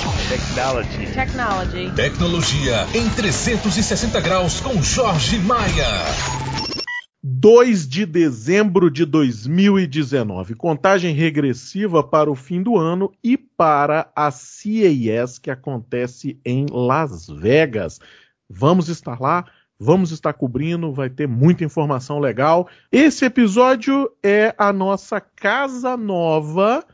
Technology. Technology. Tecnologia em 360 graus com Jorge Maia. 2 de dezembro de 2019. Contagem regressiva para o fim do ano e para a CES que acontece em Las Vegas. Vamos estar lá, vamos estar cobrindo, vai ter muita informação legal. Esse episódio é a nossa casa nova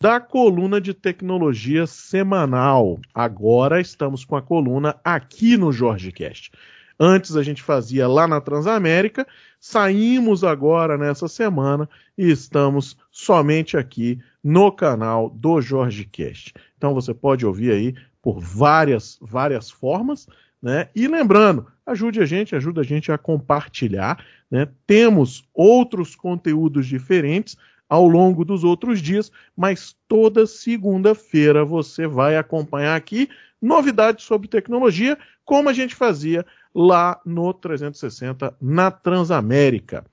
da coluna de tecnologia semanal. Agora estamos com a coluna aqui no Jorge Cast. Antes a gente fazia lá na Transamérica, saímos agora nessa semana e estamos somente aqui no canal do Jorge Cast. Então você pode ouvir aí por várias várias formas, né? E lembrando, ajude a gente, ajuda a gente a compartilhar, né? Temos outros conteúdos diferentes ao longo dos outros dias, mas toda segunda-feira você vai acompanhar aqui novidades sobre tecnologia, como a gente fazia lá no 360 na Transamérica.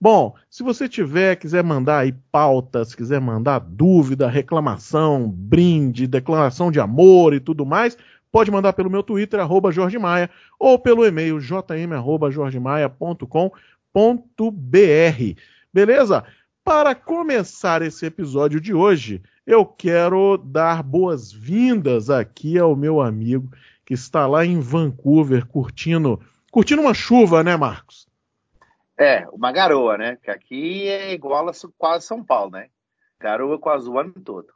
Bom, se você tiver, quiser mandar aí pautas, quiser mandar dúvida, reclamação, brinde, declaração de amor e tudo mais, pode mandar pelo meu Twitter, arroba Jorge Maia, ou pelo e-mail jm.jorgemaia.com.br. Beleza? Para começar esse episódio de hoje, eu quero dar boas-vindas aqui ao meu amigo que está lá em Vancouver curtindo, curtindo uma chuva, né, Marcos? É, uma garoa, né? Que aqui é igual a quase São Paulo, né? Garoa quase o ano todo.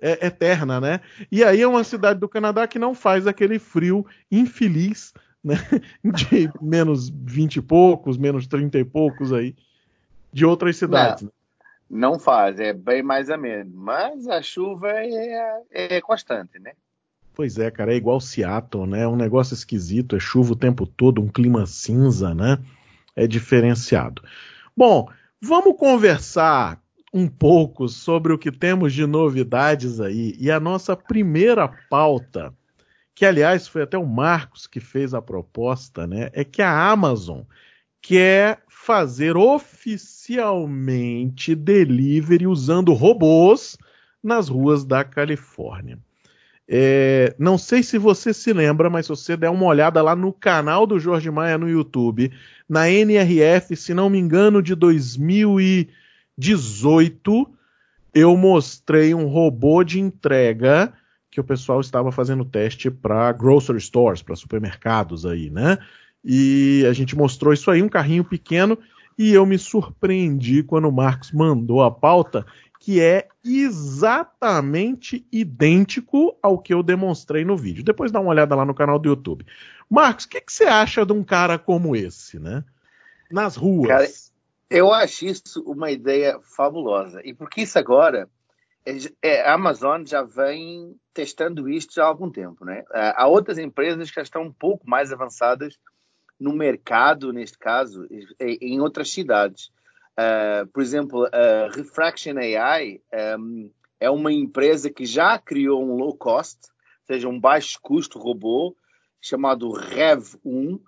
É eterna, né? E aí é uma cidade do Canadá que não faz aquele frio infeliz, né? De menos 20 e poucos, menos 30 e poucos aí, de outras cidades. Não. Não faz, é bem mais a menos. Mas a chuva é, é constante, né? Pois é, cara, é igual Seattle, né? É um negócio esquisito, é chuva o tempo todo, um clima cinza, né? É diferenciado. Bom, vamos conversar um pouco sobre o que temos de novidades aí. E a nossa primeira pauta, que aliás foi até o Marcos que fez a proposta, né? É que a Amazon quer fazer oficialmente delivery usando robôs nas ruas da Califórnia. É, não sei se você se lembra, mas se você der uma olhada lá no canal do Jorge Maia no YouTube, na NRF, se não me engano, de 2018, eu mostrei um robô de entrega que o pessoal estava fazendo teste para grocery stores, para supermercados aí, né? E a gente mostrou isso aí, um carrinho pequeno, e eu me surpreendi quando o Marcos mandou a pauta, que é exatamente idêntico ao que eu demonstrei no vídeo. Depois dá uma olhada lá no canal do YouTube. Marcos, o que, que, você acha de um cara como esse, né? Nas ruas. Cara, eu acho isso uma ideia fabulosa. E porque isso agora, é, é, a Amazon já vem testando isto há algum tempo, né? Há outras empresas que já estão um pouco mais avançadas no mercado, neste caso, em outras cidades. Uh, por exemplo, a Refraction AI um, é uma empresa que já criou um low cost, ou seja, um baixo custo robô, chamado Rev1,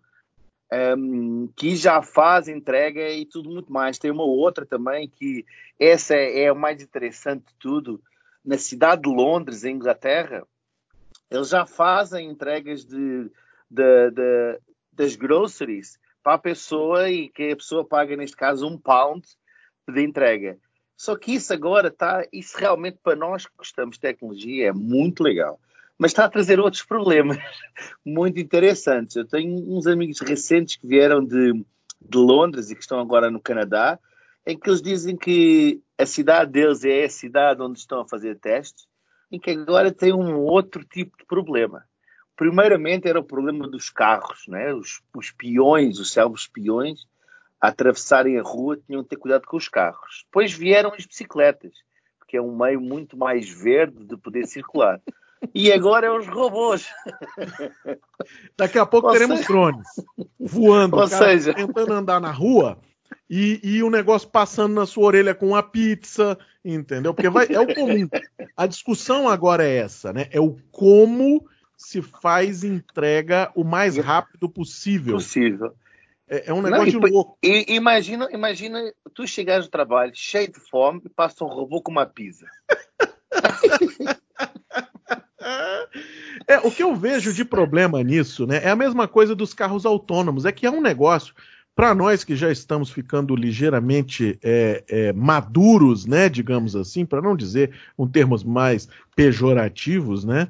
um, que já faz entrega e tudo muito mais. Tem uma outra também que essa é, é o mais interessante de tudo. Na cidade de Londres, em Inglaterra, eles já fazem entregas de, de, de, das groceries para a pessoa e que a pessoa paga, neste caso, um pound de entrega. Só que isso agora está, isso realmente para nós que gostamos de tecnologia é muito legal. Mas está a trazer outros problemas muito interessantes. Eu tenho uns amigos recentes que vieram de, de Londres e que estão agora no Canadá, em que eles dizem que a cidade deles é a cidade onde estão a fazer testes, e que agora tem um outro tipo de problema primeiramente era o problema dos carros, né? os, os peões, os selvos peões, a atravessarem a rua tinham de ter cuidado com os carros. Depois vieram as bicicletas, porque é um meio muito mais verde de poder circular. E agora é os robôs. Daqui a pouco Ou teremos seja... drones voando, Ou seja... tentando andar na rua e, e o negócio passando na sua orelha com a pizza, entendeu? Porque vai, é o comum. A discussão agora é essa, né? É o como se faz entrega o mais rápido possível. Possível. É, é um negócio Não, e, louco. E, imagina, imagina tu chegares no trabalho cheio de fome e passa um robô com uma pizza. É, o que eu vejo de problema nisso, né, é a mesma coisa dos carros autônomos. É que é um negócio para nós que já estamos ficando ligeiramente é, é, maduros, né, digamos assim, para não dizer um termos mais pejorativos, né,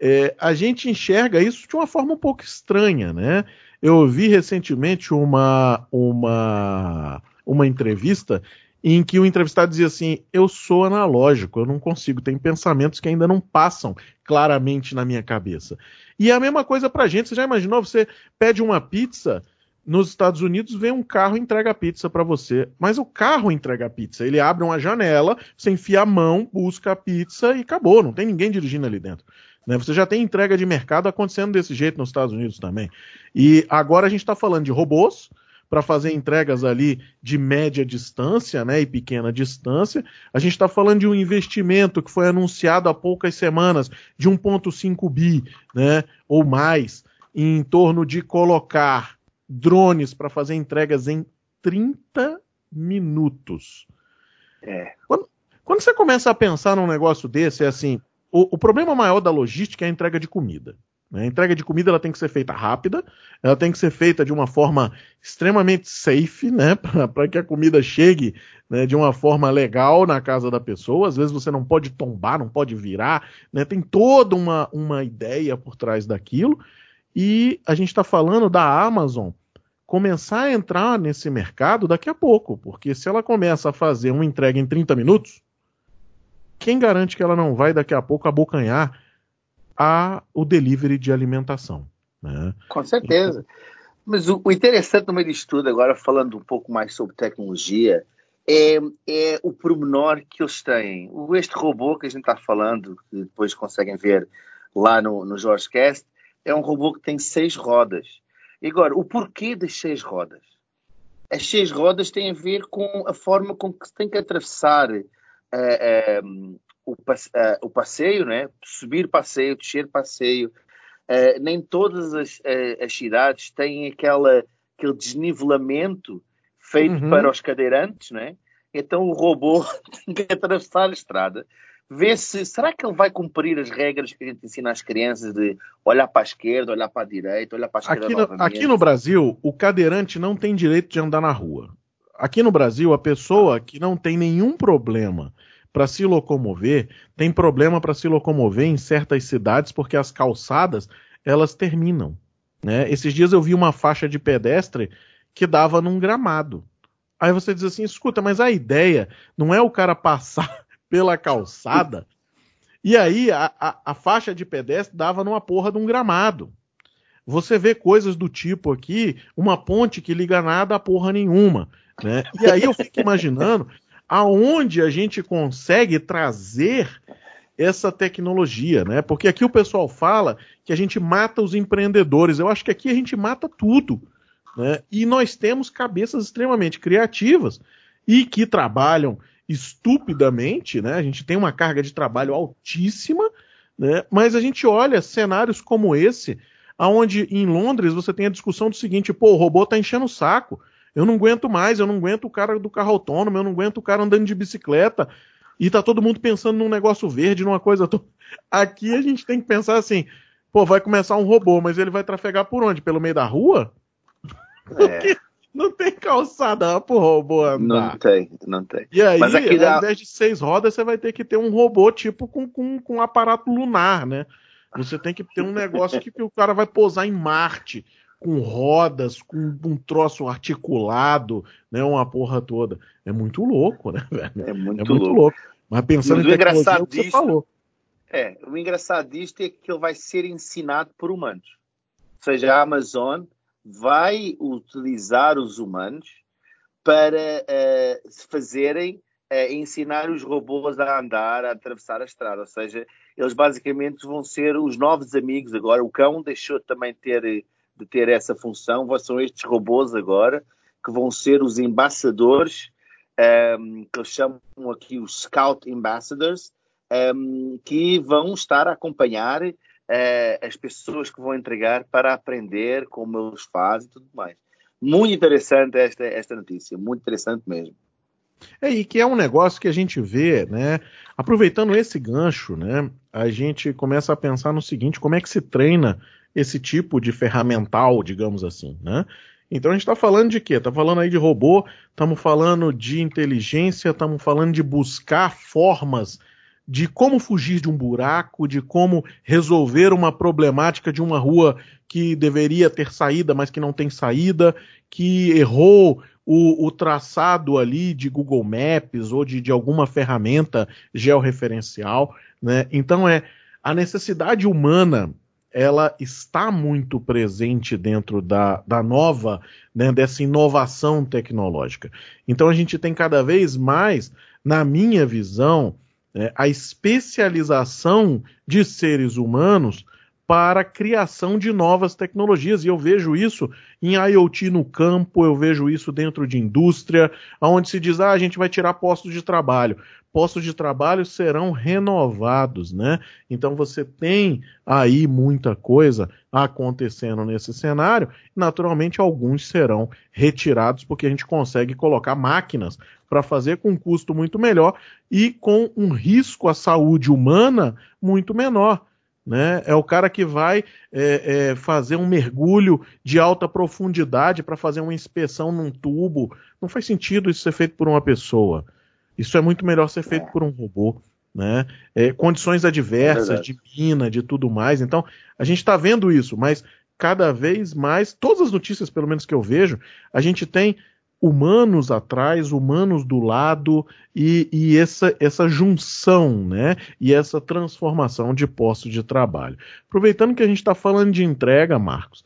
é, a gente enxerga isso de uma forma um pouco estranha, né? Eu ouvi recentemente uma, uma, uma entrevista em que o entrevistado dizia assim: Eu sou analógico, eu não consigo, tem pensamentos que ainda não passam claramente na minha cabeça. E é a mesma coisa para gente. Você já imaginou? Você pede uma pizza nos Estados Unidos vem um carro e entrega pizza para você. Mas o carro entrega pizza. Ele abre uma janela, você enfia a mão, busca a pizza e acabou. Não tem ninguém dirigindo ali dentro. Né? Você já tem entrega de mercado acontecendo desse jeito nos Estados Unidos também. E agora a gente está falando de robôs para fazer entregas ali de média distância né, e pequena distância. A gente está falando de um investimento que foi anunciado há poucas semanas de 1,5 bi né, ou mais em torno de colocar drones para fazer entregas em 30 minutos. É. Quando, quando, você começa a pensar num negócio desse, é assim: o, o problema maior da logística é a entrega de comida. Né? A entrega de comida ela tem que ser feita rápida, ela tem que ser feita de uma forma extremamente safe, né? para que a comida chegue né, de uma forma legal na casa da pessoa. Às vezes você não pode tombar, não pode virar, né? tem toda uma, uma ideia por trás daquilo. E a gente está falando da Amazon começar a entrar nesse mercado daqui a pouco, porque se ela começa a fazer uma entrega em 30 minutos, quem garante que ela não vai daqui a pouco abocanhar a, o delivery de alimentação? Né? Com certeza. Mas o, o, interessante no meio disso tudo, agora falando um pouco mais sobre tecnologia, é, é o pormenor que eles têm. Este robô que a gente está falando, que depois conseguem ver lá no, no Jorge Cast, é um robô que tem seis rodas. E agora, o porquê das seis rodas? As seis rodas têm a ver com a forma com que se tem que atravessar uh, uh, o, uh, o, passeio, né? subir passeio, descer passeio. nem todas as, as, cidades têm aquela, aquele desnivelamento feito uhum. para os cadeirantes, né? então o robô tem que atravessar a estrada ver se será que ele vai cumprir as regras que a gente ensina às crianças de olhar para a esquerda, olhar para a direita, olhar para a esquerda aqui no, aqui no Brasil, o cadeirante não tem direito de andar na rua. Aqui no Brasil, a pessoa que não tem nenhum problema para se locomover tem problema para se locomover em certas cidades porque as calçadas elas terminam. Né? Esses dias eu vi uma faixa de pedestre que dava num gramado. Aí você diz assim, escuta, mas a ideia não é o cara passar pela calçada. E aí a, a, a, faixa de pedestre dava numa porra de um gramado. Você vê coisas do tipo aqui, uma ponte que liga nada a porra nenhuma. Né? E aí eu fico imaginando aonde a gente consegue trazer essa tecnologia, né? Porque aqui o pessoal fala que a gente mata os empreendedores. Eu acho que aqui a gente mata tudo. Né? E nós temos cabeças extremamente criativas e que trabalham estupidamente, né? A gente tem uma carga de trabalho altíssima, né? Mas a gente olha cenários como esse, aonde em Londres você tem a discussão do seguinte: pô, o robô tá enchendo o saco. Eu não aguento mais, eu não aguento o cara do carro autônomo, eu não aguento o cara andando de bicicleta. E tá todo mundo pensando num negócio verde, numa coisa. To... Aqui a gente tem que pensar assim: pô, vai começar um robô, mas ele vai trafegar por onde? Pelo meio da rua? É. Não tem calçada pro robô andar. Não tem, não tem. E aí, Mas aqui ao invés de seis rodas, você vai ter que ter um robô tipo com, com, com um aparato lunar, né? Você tem que ter um negócio que, que o cara vai pousar em Marte, com rodas, com um troço articulado, né? Uma porra toda. É muito louco, né, velho? É muito, é muito louco. louco. Mas pensando Mas em tecnologia, é o que você falou. É, o engraçado disto é que ele vai ser ensinado por humanos. Ou seja, a Amazon vai utilizar os humanos para uh, fazerem, uh, ensinar os robôs a andar, a atravessar a estrada. Ou seja, eles basicamente vão ser os novos amigos agora. O cão deixou também ter, de ter essa função. São estes robôs agora que vão ser os embaixadores, um, ehm, que eles chamam aqui os Scout Ambassadors, um, ehm, que vão estar a acompanhar é, as pessoas que vão entregar para aprender como eles fazem e tudo mais. Muito interessante esta, esta notícia, muito interessante mesmo. É, e que é um negócio que a gente vê, né? Aproveitando esse gancho, né? A gente começa a pensar no seguinte: como é que se treina esse tipo de ferramental, digamos assim, né? Então a gente está falando de quê? Está falando aí de robô, estamos falando de inteligência, estamos falando de buscar formas de como fugir de um buraco, de como resolver uma problemática de uma rua que deveria ter saída, mas que não tem saída, que errou o, o traçado ali de Google Maps ou de, de alguma ferramenta georreferencial. Né? Então é a necessidade humana ela está muito presente dentro da, da nova, né, dessa inovação tecnológica. Então a gente tem cada vez mais, na minha visão, né, a especialização de seres humanos para a criação de novas tecnologias. E eu vejo isso em IoT no campo, eu vejo isso dentro de indústria, onde se diz, ah, a gente vai tirar postos de trabalho. Postos de trabalho serão renovados, né? Então você tem aí muita coisa acontecendo nesse cenário. Naturalmente, alguns serão retirados, porque a gente consegue colocar máquinas para fazer com um custo muito melhor e com um risco à saúde humana muito menor. Né? É o cara que vai é, é, fazer um mergulho de alta profundidade para fazer uma inspeção num tubo. Não faz sentido isso ser feito por uma pessoa. Isso é muito melhor ser feito é. por um robô. Né? É, condições adversas, de mina, de tudo mais. Então, a gente está vendo isso, mas cada vez mais, todas as notícias, pelo menos que eu vejo, a gente tem humanos atrás, humanos do lado e, e, essa, essa junção, né? E essa transformação de posto de trabalho. Aproveitando que a gente está falando de entrega, Marcos,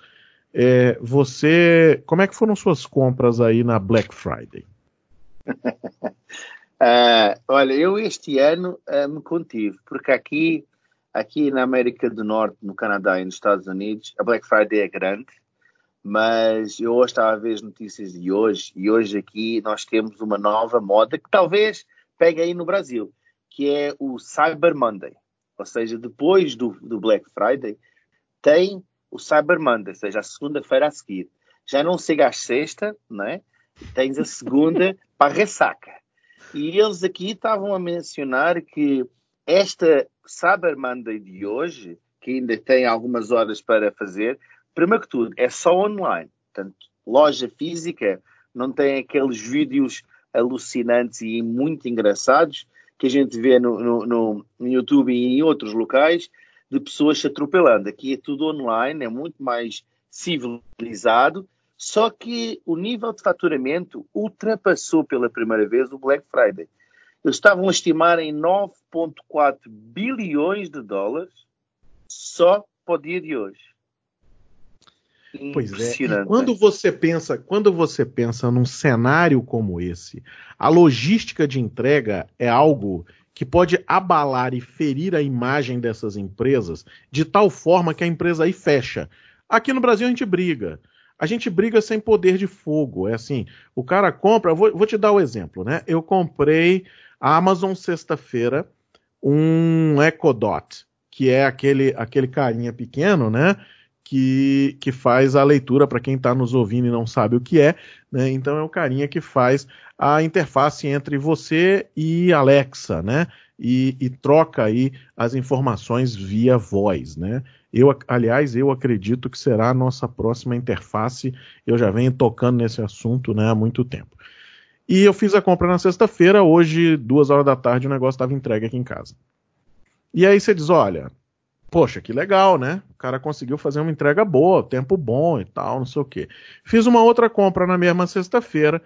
é, você, como é que foram suas compras aí na Black Friday? uh, olha, eu este ano uh, me contive, porque aqui, aqui na América do Norte, no Canadá e nos Estados Unidos, a Black Friday é grande mas eu hoje estava a ver as notícias de hoje e hoje aqui nós temos uma nova moda que talvez pegue aí no Brasil, que é o Cyber Monday. Ou seja, depois do, do Black Friday, tem o Cyber Monday, ou seja, a segunda-feira a seguir. Já não chega à sexta, não é? Tens a segunda para a ressaca. E eles aqui estavam a mencionar que esta Cyber Monday de hoje, que ainda tem algumas horas para fazer, primeiro que tudo, é só online. Portanto, loja física não tem aqueles vídeos alucinantes e muito engraçados que a gente vê no, no, no YouTube e em outros locais de pessoas se atropelando. Aqui é tudo online, é muito mais civilizado, só que o nível de faturamento ultrapassou pela primeira vez o Black Friday. Eles estavam a estimar em 9,4 bilhões de dólares só para o dia de hoje. Pois é. E quando você pensa, quando você pensa num cenário como esse, a logística de entrega é algo que pode abalar e ferir a imagem dessas empresas de tal forma que a empresa aí fecha. Aqui no Brasil a gente briga. A gente briga sem poder de fogo. É assim, o cara compra. Vou, vou te dar o um exemplo, né? Eu comprei a Amazon sexta-feira um Echo Dot, que é aquele, aquele carinha pequeno, né? Que, que faz a leitura para quem está nos ouvindo e não sabe o que é. Né? Então é o carinha que faz a interface entre você e Alexa, né? E, e, troca aí as informações via voz, né? Eu, aliás, eu acredito que será a nossa próxima interface. Eu já venho tocando nesse assunto né, há muito tempo. E eu fiz a compra na sexta-feira, hoje, duas horas da tarde, o negócio estava entregue aqui em casa. E aí você diz, olha, poxa, que legal, né? O cara conseguiu fazer uma entrega boa, tempo bom e tal, não sei o quê. Fiz uma outra compra na mesma sexta-feira.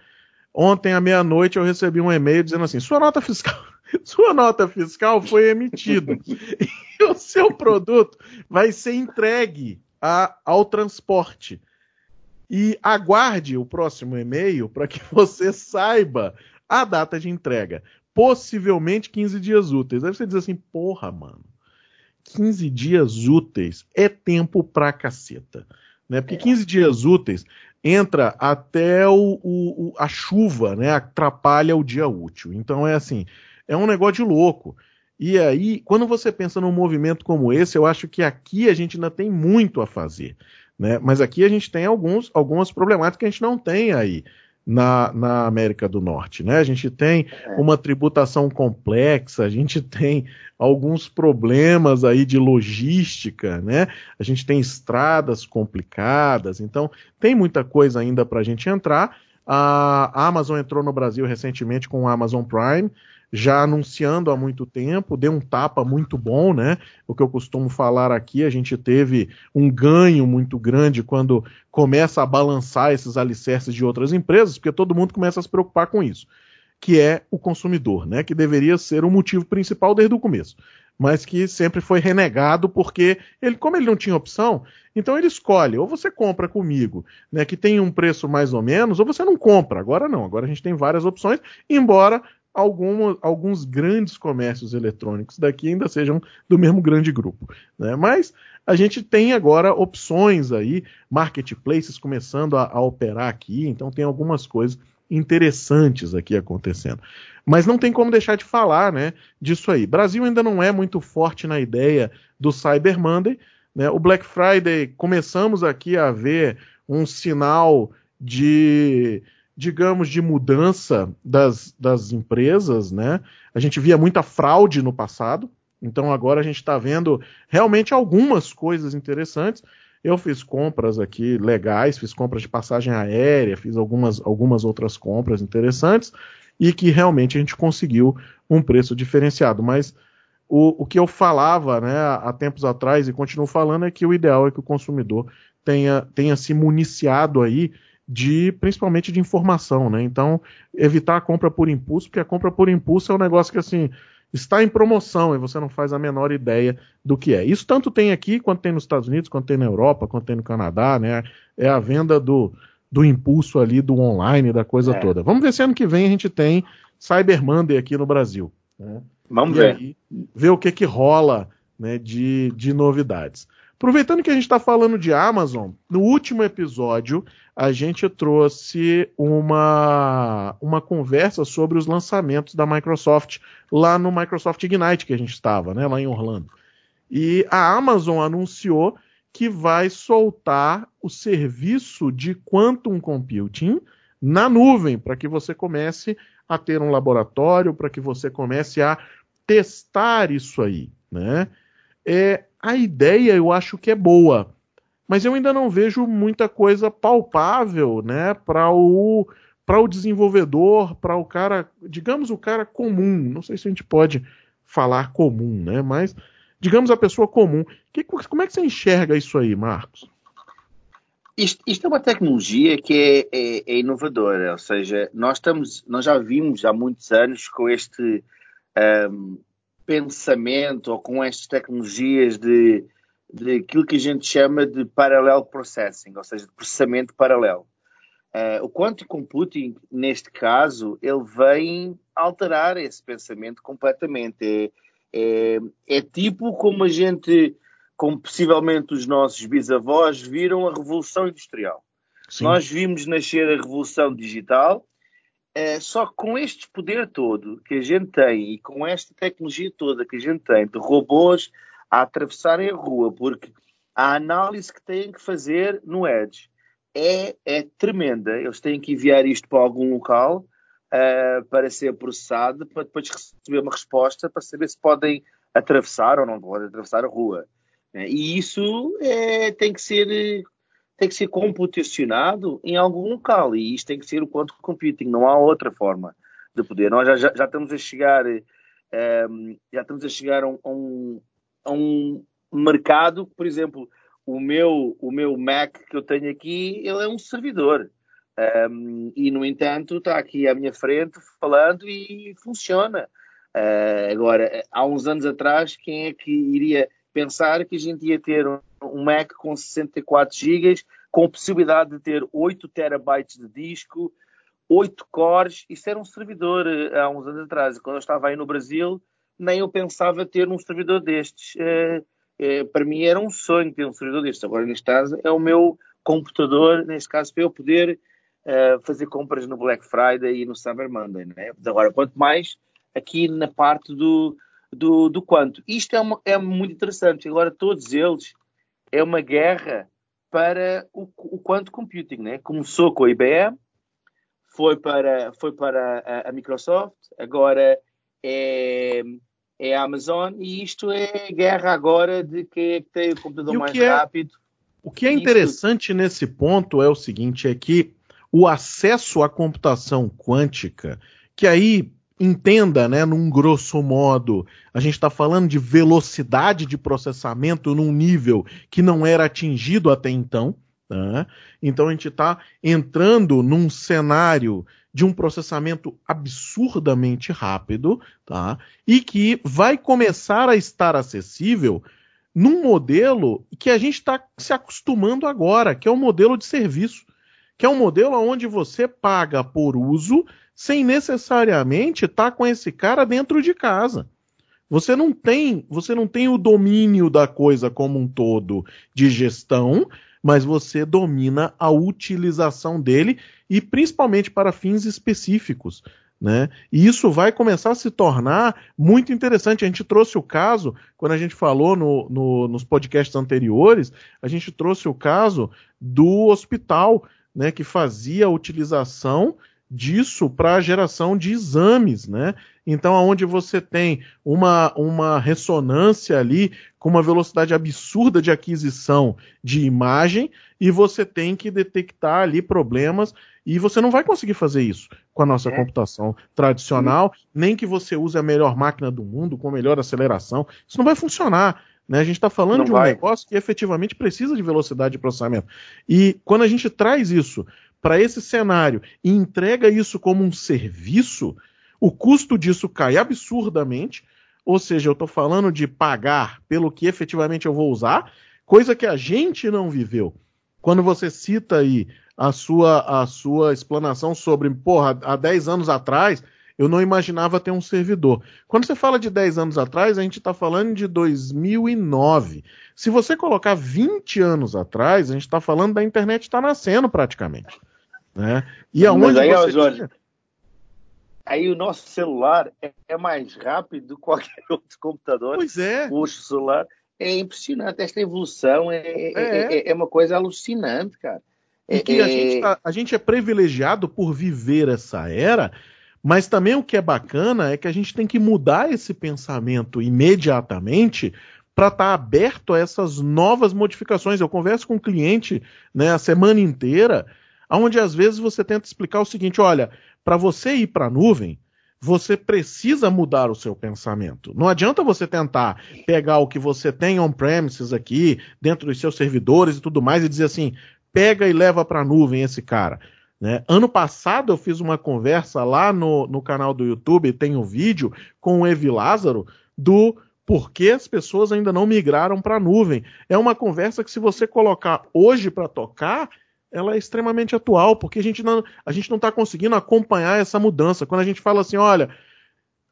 Ontem à meia-noite eu recebi um e-mail dizendo assim: sua nota fiscal, sua nota fiscal foi emitida e o seu produto vai ser entregue a, ao transporte. E aguarde o próximo e-mail para que você saiba a data de entrega. Possivelmente 15 dias úteis. Aí você diz assim: porra, mano 15 dias úteis é tempo pra caceta. Né? Porque 15 dias úteis entra até o, o, a chuva, né? Atrapalha o dia útil. Então é assim, é um negócio de louco. E aí, quando você pensa num movimento como esse, eu acho que aqui a gente ainda tem muito a fazer. Né? Mas aqui a gente tem alguns, algumas problemáticas que a gente não tem aí na, na América do Norte. Né? A gente tem é. uma tributação complexa, a gente tem alguns problemas aí de logística, né? a gente tem estradas complicadas, então tem muita coisa ainda para a gente entrar. A Amazon entrou no Brasil recentemente com o Amazon Prime já anunciando há muito tempo, deu um tapa muito bom, né? O que eu costumo falar aqui, a gente teve um ganho muito grande quando começa a balançar esses alicerces de outras empresas, porque todo mundo começa a se preocupar com isso, que é o consumidor, né? Que deveria ser o motivo principal desde o começo. Mas que sempre foi renegado porque ele, como ele não tinha opção, então ele escolhe, ou você compra comigo, né, que tem um preço mais ou menos, ou você não compra. Agora não, agora a gente tem várias opções, embora algum, alguns grandes comércios eletrônicos daqui ainda sejam do mesmo grande grupo. Né? Mas a gente tem agora opções aí, marketplaces começando a, a operar aqui, então tem algumas coisas interessantes aqui acontecendo. Mas não tem como deixar de falar né, disso aí. Brasil ainda não é muito forte na ideia do Cyber Monday. Né? O Black Friday, começamos aqui a ver um sinal de digamos, de mudança das, das empresas, né? A gente via muita fraude no passado, então agora a gente está vendo realmente algumas coisas interessantes. Eu fiz compras aqui legais, fiz compras de passagem aérea, fiz algumas, algumas outras compras interessantes e que realmente a gente conseguiu um preço diferenciado. Mas o, o que eu falava né, há tempos atrás e continuo falando é que o ideal é que o consumidor tenha, tenha se municiado aí de principalmente de informação, né? Então, evitar a compra por impulso, porque a compra por impulso é um negócio que assim está em promoção e você não faz a menor ideia do que é. Isso tanto tem aqui quanto tem nos Estados Unidos, quanto tem na Europa, quanto tem no Canadá, né? É a venda do, do impulso ali do online, da coisa é. toda. Vamos ver se ano que vem a gente tem Cyber Monday aqui no Brasil. Né? Vamos e ver. Aí, ver o que que rola né, de, de novidades. Aproveitando que a gente está falando de Amazon, no último episódio a gente trouxe uma, uma conversa sobre os lançamentos da Microsoft lá no Microsoft Ignite que a gente estava, né, lá em Orlando. E a Amazon anunciou que vai soltar o serviço de quantum computing na nuvem para que você comece a ter um laboratório, para que você comece a testar isso aí, né? É, a ideia eu acho que é boa, mas eu ainda não vejo muita coisa palpável, né, para o para o desenvolvedor, para o cara, digamos o cara comum, não sei se a gente pode falar comum, né, mas digamos a pessoa comum. Que, como é que você enxerga isso aí, Marcos? Isto, isto é uma tecnologia que é, é, é, inovadora, ou seja, nós estamos, nós já vimos há muitos anos com este um, pensamento ou com estas tecnologias de, de aquilo que a gente chama de parallel processing, ou seja, de processamento paralelo. Uh, o quantum computing, neste caso, ele vem alterar esse pensamento completamente. É, é, é tipo como a gente, como possivelmente os nossos bisavós, viram a Revolução Industrial. Sim. Nós vimos nascer a Revolução Digital é, só com este poder todo que a gente tem e com esta tecnologia toda que a gente tem de robôs a atravessarem a rua, porque a análise que têm que fazer no Edge é, é tremenda. Eles têm que enviar isto para algum local uh, para ser processado, para depois receber uma resposta para saber se podem atravessar ou não podem atravessar a rua. E isso é, tem que ser tem que ser computacionado em algum local e isto tem que ser o quantum computing, não há outra forma de poder. Nós já, já, já estamos a chegar, um, ehm, já estamos a chegar a um, a um mercado, por exemplo, o meu, o meu Mac que eu tenho aqui, ele é um servidor. Um, ehm, e, no entanto, está aqui à minha frente falando e funciona. Uh, agora, há uns anos atrás, quem é que iria pensar que a gente ia ter um, um Mac com 64 GB, com possibilidade de ter 8 terabytes de disco, 8 cores, isso era um servidor uh, há uns anos atrás. Quando eu estava aí no Brasil, nem eu pensava ter um servidor destes. Uh, uh, para mim era um sonho ter um servidor destes. Agora, neste caso, é o meu computador, neste caso, para eu poder fazer compras no Black Friday e no Cyber Monday. Né? Agora, quanto mais aqui na parte do, do, do quanto. Isto é, uma, é muito interessante. Agora, todos eles é uma guerra para o, o quanto computing. Né? Começou com a IBM, foi para, foi para a, a Microsoft, agora é, é a Amazon, e isto é guerra agora de quem é que tem o computador o mais é, rápido. O que é interessante isto... nesse ponto é o seguinte, é que o acesso à computação quântica, que aí entenda, né, num grosso modo, a gente está falando de velocidade de processamento num nível que não era atingido até então. Tá? Então a gente está entrando num cenário de um processamento absurdamente rápido, tá? E que vai começar a estar acessível num modelo que a gente está se acostumando agora, que é o modelo de serviço, que é um modelo onde você paga por uso sem necessariamente estar tá com esse cara dentro de casa. Você não tem, você não tem o domínio da coisa como um todo de gestão, mas você domina a utilização dele e principalmente para fins específicos. Né? E isso vai começar a se tornar muito interessante. A gente trouxe o caso, quando a gente falou no, no, nos podcasts anteriores, a gente trouxe o caso do hospital né, que fazia a utilização disso para a geração de exames, né? Então, aonde você tem uma, uma ressonância ali com uma velocidade absurda de aquisição de imagem e você tem que detectar ali problemas e você não vai conseguir fazer isso com a nossa é. computação tradicional, nem que você use a melhor máquina do mundo com a melhor aceleração. Isso não vai funcionar. Né? A gente está falando não de um vai. negócio que efetivamente precisa de velocidade de processamento. E quando a gente traz isso para esse cenário e entrega isso como um serviço, o custo disso cai absurdamente. Ou seja, eu estou falando de pagar pelo que efetivamente eu vou usar, coisa que a gente não viveu. Quando você cita aí a sua, a sua explanação sobre, porra, há 10 anos atrás, eu não imaginava ter um servidor. Quando você fala de 10 anos atrás, a gente está falando de 2009. Se você colocar 20 anos atrás, a gente está falando da internet está nascendo praticamente. Né? E aonde aí, você Jorge, tinha... aí o nosso celular é, é, mais rápido do que qualquer outro computador. Pois é. O celular é impressionante. Esta evolução é, é, é. é, é uma coisa alucinante, cara. E que a, gente tá, a gente é privilegiado por viver essa era, mas também o que é bacana é que a gente tem que mudar esse pensamento imediatamente para estar tá aberto a essas novas modificações. Eu converso com um cliente né, a semana inteira onde às vezes você tenta explicar o seguinte: olha, para você ir para a nuvem, você precisa mudar o seu pensamento. Não adianta você tentar pegar o que você tem on-premises aqui, dentro dos seus servidores e tudo mais, e dizer assim: pega e leva para a nuvem esse cara. Né? Ano passado eu fiz uma conversa lá no, no canal do YouTube, tem um vídeo com o Evi Lázaro do por que as pessoas ainda não migraram para a nuvem. É uma conversa que, se você colocar hoje para tocar, ela é extremamente atual, porque a gente não a gente não está conseguindo acompanhar essa mudança. Quando a gente fala assim, olha,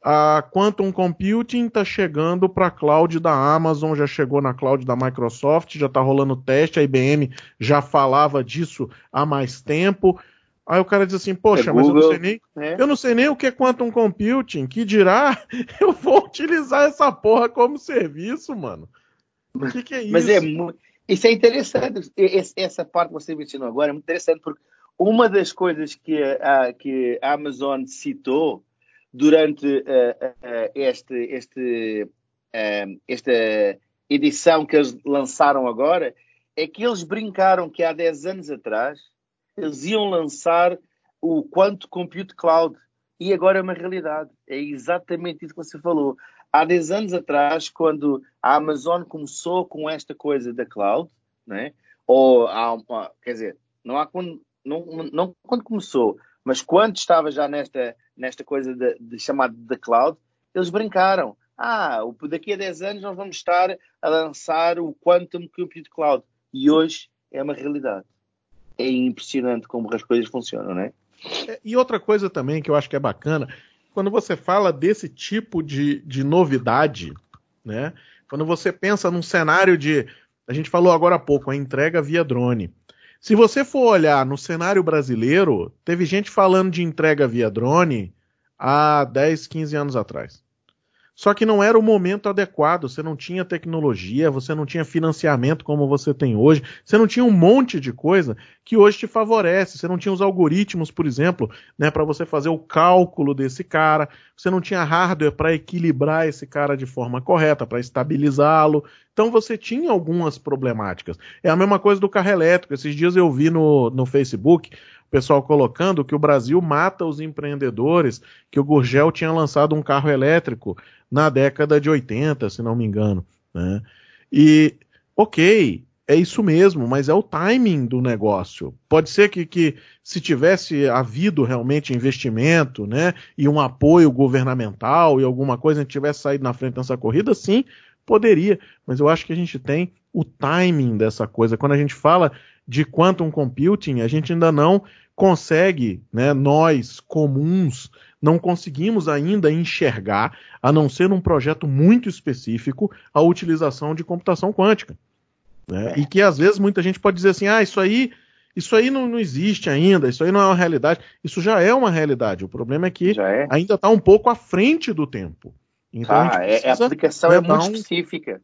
a Quantum Computing está chegando para a cloud da Amazon, já chegou na cloud da Microsoft, já está rolando teste, a IBM já falava disso há mais tempo. Aí o cara diz assim, poxa, é mas eu não sei nem, é. eu não sei nem o que é Quantum Computing, que dirá eu vou utilizar essa porra como serviço, mano. O que, que é isso? Mas é isso é interessante. Essa parte que você mencionou agora é muito interessante, porque uma das coisas que a, que a Amazon citou durante uh, uh, este, este, uh, esta edição que eles lançaram agora é que eles brincaram que há 10 anos atrás eles iam lançar o Quanto Compute Cloud e agora é uma realidade. É exatamente isso que você falou há 10 anos atrás, quando a Amazon começou com esta coisa da cloud, né? ou há, quer dizer, não há quando, não, não quando começou, mas quando estava já nesta, nesta coisa de, de chamada da cloud, eles brincaram. Ah, daqui a 10 anos nós vamos estar a lançar o Quantum Compute Cloud. E hoje é uma realidade. É impressionante como as coisas funcionam, né? E outra coisa também que eu acho que é bacana, quando você fala desse tipo de, de novidade, né? Quando você pensa num cenário de. A gente falou agora há pouco, a entrega via drone. Se você for olhar no cenário brasileiro, teve gente falando de entrega via drone há 10, 15 anos atrás. Só que não era o momento adequado, você não tinha tecnologia, você não tinha financiamento como você tem hoje, você não tinha um monte de coisa que hoje te favorece, você não tinha os algoritmos, por exemplo, né, para você fazer o cálculo desse cara, você não tinha hardware para equilibrar esse cara de forma correta, para estabilizá-lo. Então você tinha algumas problemáticas. É a mesma coisa do carro elétrico. Esses dias eu vi no, no Facebook o pessoal colocando que o Brasil mata os empreendedores, que o Gurgel tinha lançado um carro elétrico na década de 80, se não me engano. Né? E, ok, é isso mesmo, mas é o timing do negócio. Pode ser que, que se tivesse havido realmente investimento, né, e um apoio governamental e alguma coisa, a gente tivesse saído na frente dessa corrida, sim, poderia. Mas eu acho que a gente tem o timing dessa coisa. Quando a gente fala de quantum computing, a gente ainda não consegue, né, nós comuns, não conseguimos ainda enxergar, a não ser num projeto muito específico, a utilização de computação quântica. Né? É. E que às vezes muita gente pode dizer assim, ah, isso aí, isso aí não, não, existe ainda, isso aí não é uma realidade. Isso já é uma realidade. O problema é que é. ainda está um pouco à frente do tempo. Então, ah, a, é, a, aplicação é muito um... específica.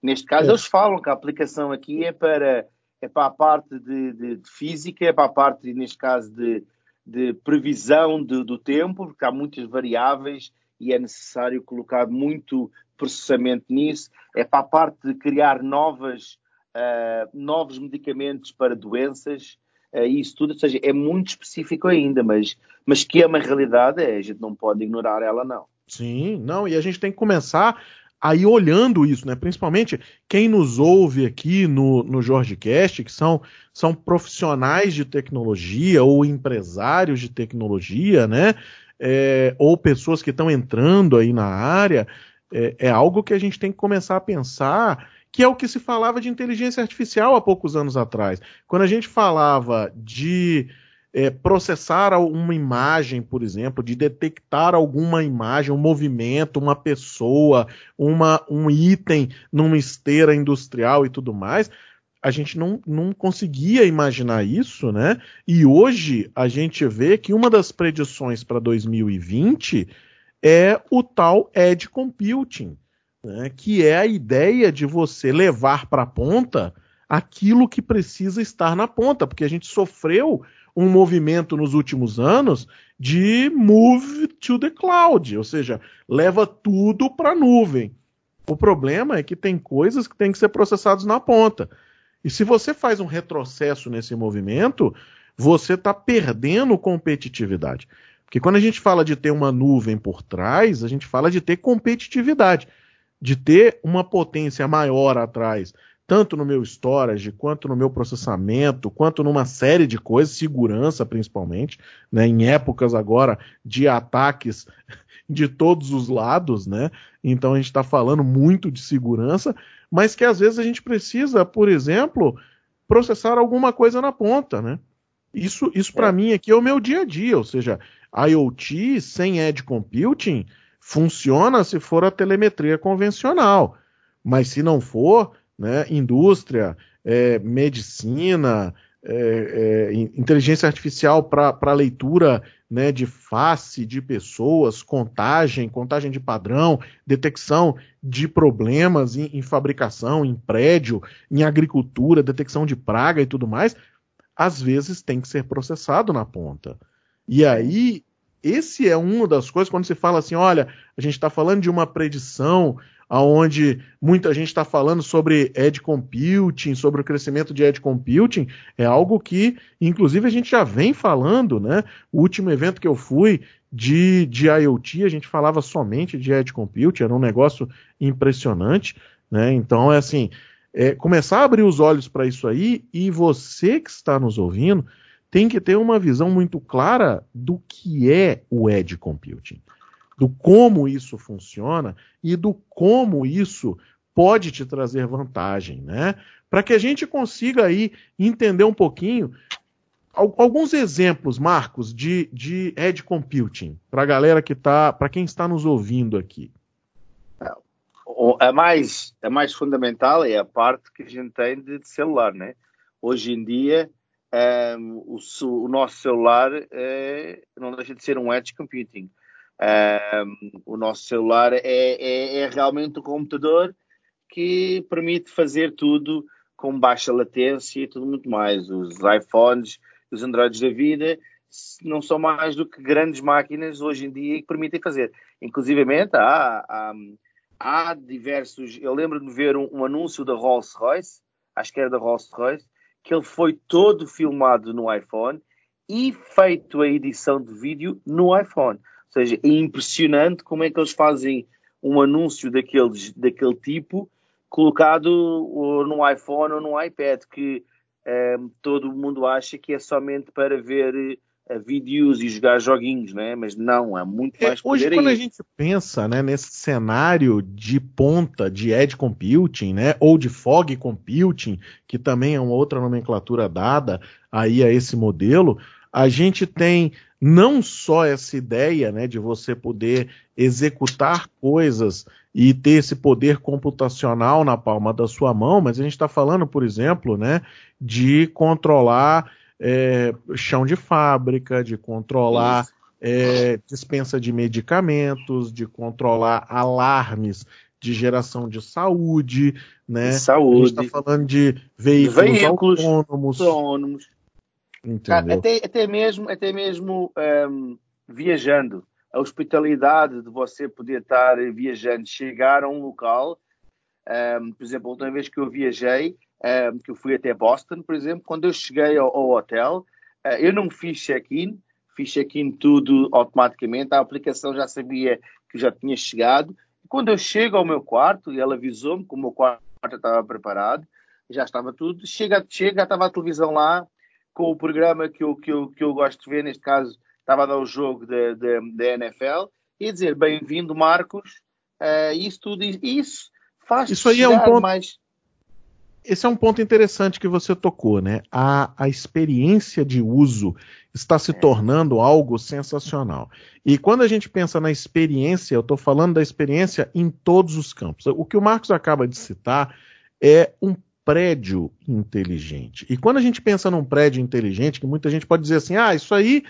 Neste caso, é. eles falam que a aplicação aqui é para é para a parte de, de, de física, é para a parte, neste caso, de, de previsão do tempo, porque há muitas variáveis e é necessário colocar muito processamento nisso. É para a parte de criar novas, uh, novos medicamentos para doenças, uh, isso tudo. Ou seja, é muito específico ainda, mas, mas que é uma realidade, é, a gente não pode ignorar ela, não. Sim, não, e a gente tem que começar aí olhando isso, né? Principalmente quem nos ouve aqui no, no Jorge Cast, que são, são profissionais de tecnologia ou empresários de tecnologia, né? É, ou pessoas que estão entrando aí na área, é, é algo que a gente tem que começar a pensar que é o que se falava de inteligência artificial há poucos anos atrás. Quando a gente falava de é, processar uma imagem, por exemplo, de detectar alguma imagem, um movimento, uma pessoa, uma, um item numa esteira industrial e tudo mais, a gente não, não conseguia imaginar isso, né? E hoje a gente vê que uma das predições para 2020 é o tal edge computing, né? que é a ideia de você levar para a ponta aquilo que precisa estar na ponta, porque a gente sofreu um movimento nos últimos anos de move to the cloud, ou seja, leva tudo para a nuvem. O problema é que tem coisas que têm que ser processadas na ponta. E se você faz um retrocesso nesse movimento, você está perdendo competitividade. Porque quando a gente fala de ter uma nuvem por trás, a gente fala de ter competitividade, de ter uma potência maior atrás tanto no meu storage, quanto no meu processamento, quanto numa série de coisas, segurança principalmente, né, em épocas agora de ataques de todos os lados, né? Então a gente está falando muito de segurança, mas que às vezes a gente precisa, por exemplo, processar alguma coisa na ponta, né? Isso, isso para é. mim aqui é o meu dia a dia, ou seja, IoT sem edge computing funciona se for a telemetria convencional, mas se não for, né? indústria, é, medicina, é, é, inteligência artificial para leitura né, de face de pessoas, contagem, contagem de padrão, detecção de problemas em, em, fabricação, em prédio, em agricultura, detecção de praga e tudo mais, às vezes tem que ser processado na ponta. E aí, esse é uma das coisas, quando se fala assim, olha, a gente está falando de uma predição aonde muita gente está falando sobre edge computing, sobre o crescimento de edge computing, é algo que, inclusive, a gente já vem falando, né? O último evento que eu fui de, de IoT, a gente falava somente de edge computing, era um negócio impressionante, né? Então, é assim, é, começar a abrir os olhos para isso aí e você que está nos ouvindo tem que ter uma visão muito clara do que é o edge computing do como isso funciona e do como isso pode te trazer vantagem, né? Para que a gente consiga aí entender um pouquinho alguns exemplos, Marcos, de, de edge computing para a galera que tá, para quem está nos ouvindo aqui. A mais, a mais fundamental é a parte que a gente tem de, celular, né? Hoje em dia, um, o, o, nosso celular é, não deixa de ser um edge computing Uh, o nosso celular é, é, é, realmente um computador que permite fazer tudo com baixa latência e tudo muito mais. Os iPhones, os Androids da vida não são mais do que grandes máquinas hoje em dia que permitem fazer. Inclusive há, há, há diversos. Eu lembro de ver um, um anúncio da Rolls Royce, acho que era da Rolls Royce, que ele foi todo filmado no iPhone e feito a edição de vídeo no iPhone. Ou seja, é impressionante como é que eles fazem um anúncio daqueles, daquele tipo colocado no iPhone ou no iPad, que um, eh, todo mundo acha que é somente para ver uh, vídeos e jogar joguinhos, né? mas não, é muito mais é, Hoje, quando a gente pensa né, nesse cenário de ponta de edge computing, né, ou de fog computing, que também é uma outra nomenclatura dada aí a esse modelo, a gente tem não só essa ideia né, de você poder executar coisas e ter esse poder computacional na palma da sua mão, mas a gente está falando, por exemplo, né, de controlar é, chão de fábrica, de controlar é, dispensa de medicamentos, de controlar alarmes de geração de saúde, né? Saúde. A gente está falando de veículos, veículos autônomos. autônomos. Até, até mesmo, até mesmo um, viajando, a hospitalidade de você poder estar viajando, chegar a um local, um, por exemplo, a última vez que eu viajei, um, que eu fui até Boston, por exemplo, quando eu cheguei ao, ao hotel, uh, eu não fiz check-in, fiz check-in tudo automaticamente, a aplicação já sabia que já tinha chegado. Quando eu chego ao meu quarto, e ela avisou-me que o meu quarto estava preparado, já estava tudo, chega, chega, estava a televisão lá, com o programa que eu, que eu, que eu gosto de ver, neste caso estava a dar o jogo da NFL, e dizer bem-vindo Marcos, uh, isso tudo, isso faz isso aí é um ponto mais... Esse é um ponto interessante que você tocou, né? A, a experiência de uso está se é. tornando algo sensacional. E quando a gente pensa na experiência, eu estou falando da experiência em todos os campos. O que o Marcos acaba de citar é um prédio inteligente. E quando a gente pensa num prédio inteligente, que muita gente pode dizer assim, ah, isso aí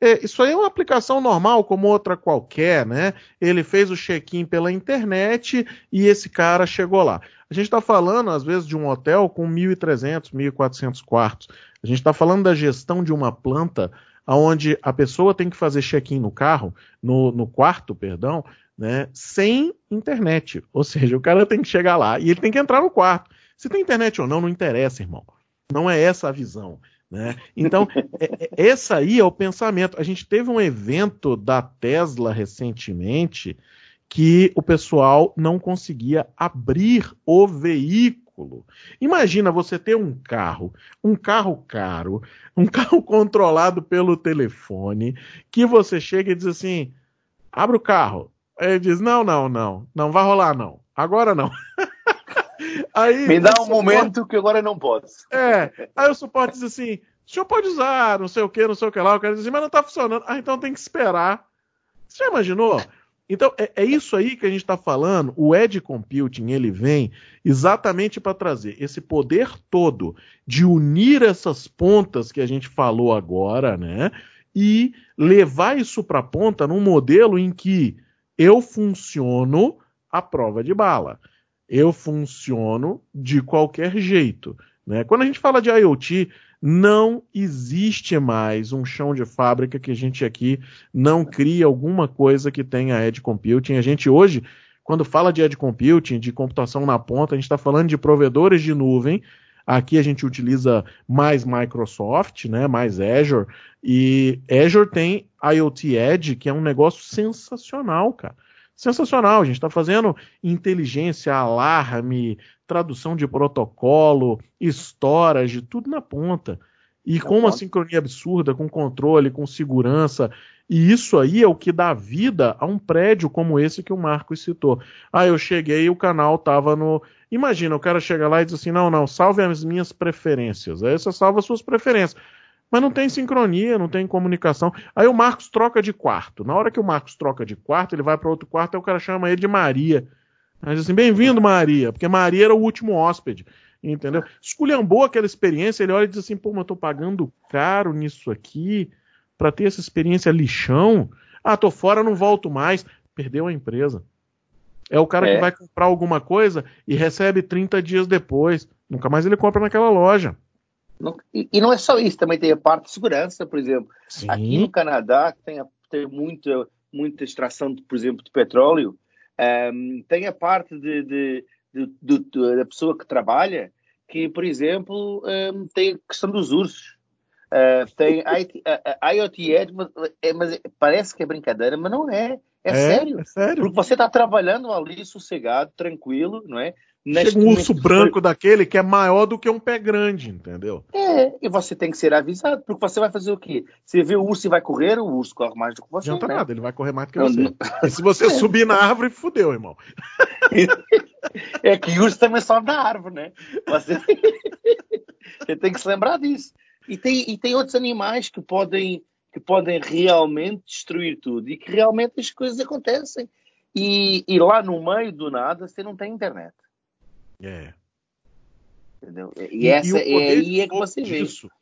é, isso aí é uma aplicação normal, como outra qualquer, né? Ele fez o check-in pela internet e esse cara chegou lá. A gente está falando, às vezes, de um hotel com 1.300, 1.400 quartos. A gente está falando da gestão de uma planta onde a pessoa tem que fazer check-in no carro, no, no quarto, perdão, né? Sem internet. Ou seja, o cara tem que chegar lá e ele tem que entrar no quarto. Se tem internet ou não, não interessa, irmão. Não é essa a visão. Né? Então, é, é, esse aí é o pensamento. A gente teve um evento da Tesla recentemente que o pessoal não conseguia abrir o veículo. Imagina você ter um carro, um carro caro, um carro controlado pelo telefone, que você chega e diz assim: abre o carro. Aí ele diz: não, não, não, não vai rolar não. Agora não. Aí, Me dá um suporte... momento que agora não posso. É, aí o suporte diz assim: o senhor pode usar, não sei o que, não sei o que lá. O cara diz assim, mas não está funcionando. Ah, então tem que esperar. Você já imaginou? Então, é, é isso aí que a gente está falando. O Edge Computing, ele vem exatamente para trazer esse poder todo de unir essas pontas que a gente falou agora, né? E levar isso para a ponta num modelo em que eu funciono à prova de bala eu funciono de qualquer jeito. Né? Quando a gente fala de IoT, não existe mais um chão de fábrica que a gente aqui não cria alguma coisa que tenha edge computing. A gente hoje, quando fala de edge computing, de computação na ponta, a gente está falando de provedores de nuvem. Aqui a gente utiliza mais Microsoft, né, mais Azure, e Azure tem IoT Edge, que é um negócio sensacional, cara sensacional. A gente está fazendo inteligência, alarme, tradução de protocolo, storage, tudo na ponta. E com uma sincronia absurda, com controle, com segurança. E isso aí é o que dá vida a um prédio como esse que o Marcos citou. Ah, eu cheguei e o canal estava no. Imagina, o cara chega lá e diz assim: não, não, salve as minhas preferências. Aí você salva as suas preferências. Mas não tem sincronia, não tem comunicação. Aí o Marcos troca de quarto. Na hora que o Marcos troca de quarto, ele vai para outro quarto, aí o cara chama ele de Maria. Diz assim: bem-vindo, Maria, porque Maria era o último hóspede. Entendeu? Esculhambou aquela experiência, ele olha e diz assim: pô, mas eu tô pagando caro nisso aqui para ter essa experiência lixão. Ah, tô fora, não volto mais. Perdeu a empresa. É o cara é. que vai comprar alguma coisa e recebe 30 dias depois. Nunca mais ele compra naquela loja. Não, e, e, não é só isso, também tem a parte de segurança, por exemplo. Sim. Aqui no Canadá, que tem, tem muita, muita extração, de, por exemplo, de petróleo, um, ehm, tem a parte de, de, de, da pessoa que trabalha, que, por exemplo, um, ehm, tem a questão dos ursos. Uh, tem IT, a, a IoT Edge, mas, é, mas, parece que é brincadeira, mas não é. É, é sério. É sério. Porque você está trabalhando ali sossegado, tranquilo, não é? Chega um urso branco daquele que é maior do que um pé grande, entendeu? É, e você tem que ser avisado, porque você vai fazer o quê? Você vê o urso e vai correr, o urso corre mais do que você. Não adianta né? nada, ele vai correr mais do que você. Não... E se você é. subir na árvore, fudeu, irmão. é que o urso também sobe na árvore, né? Você... você tem que se lembrar disso. E tem, e tem outros animais que podem, que podem realmente destruir tudo e que realmente as coisas acontecem. E, e lá no meio do nada você não tem internet. É. Entendeu? E, e essa e é aí é que você disso, vê.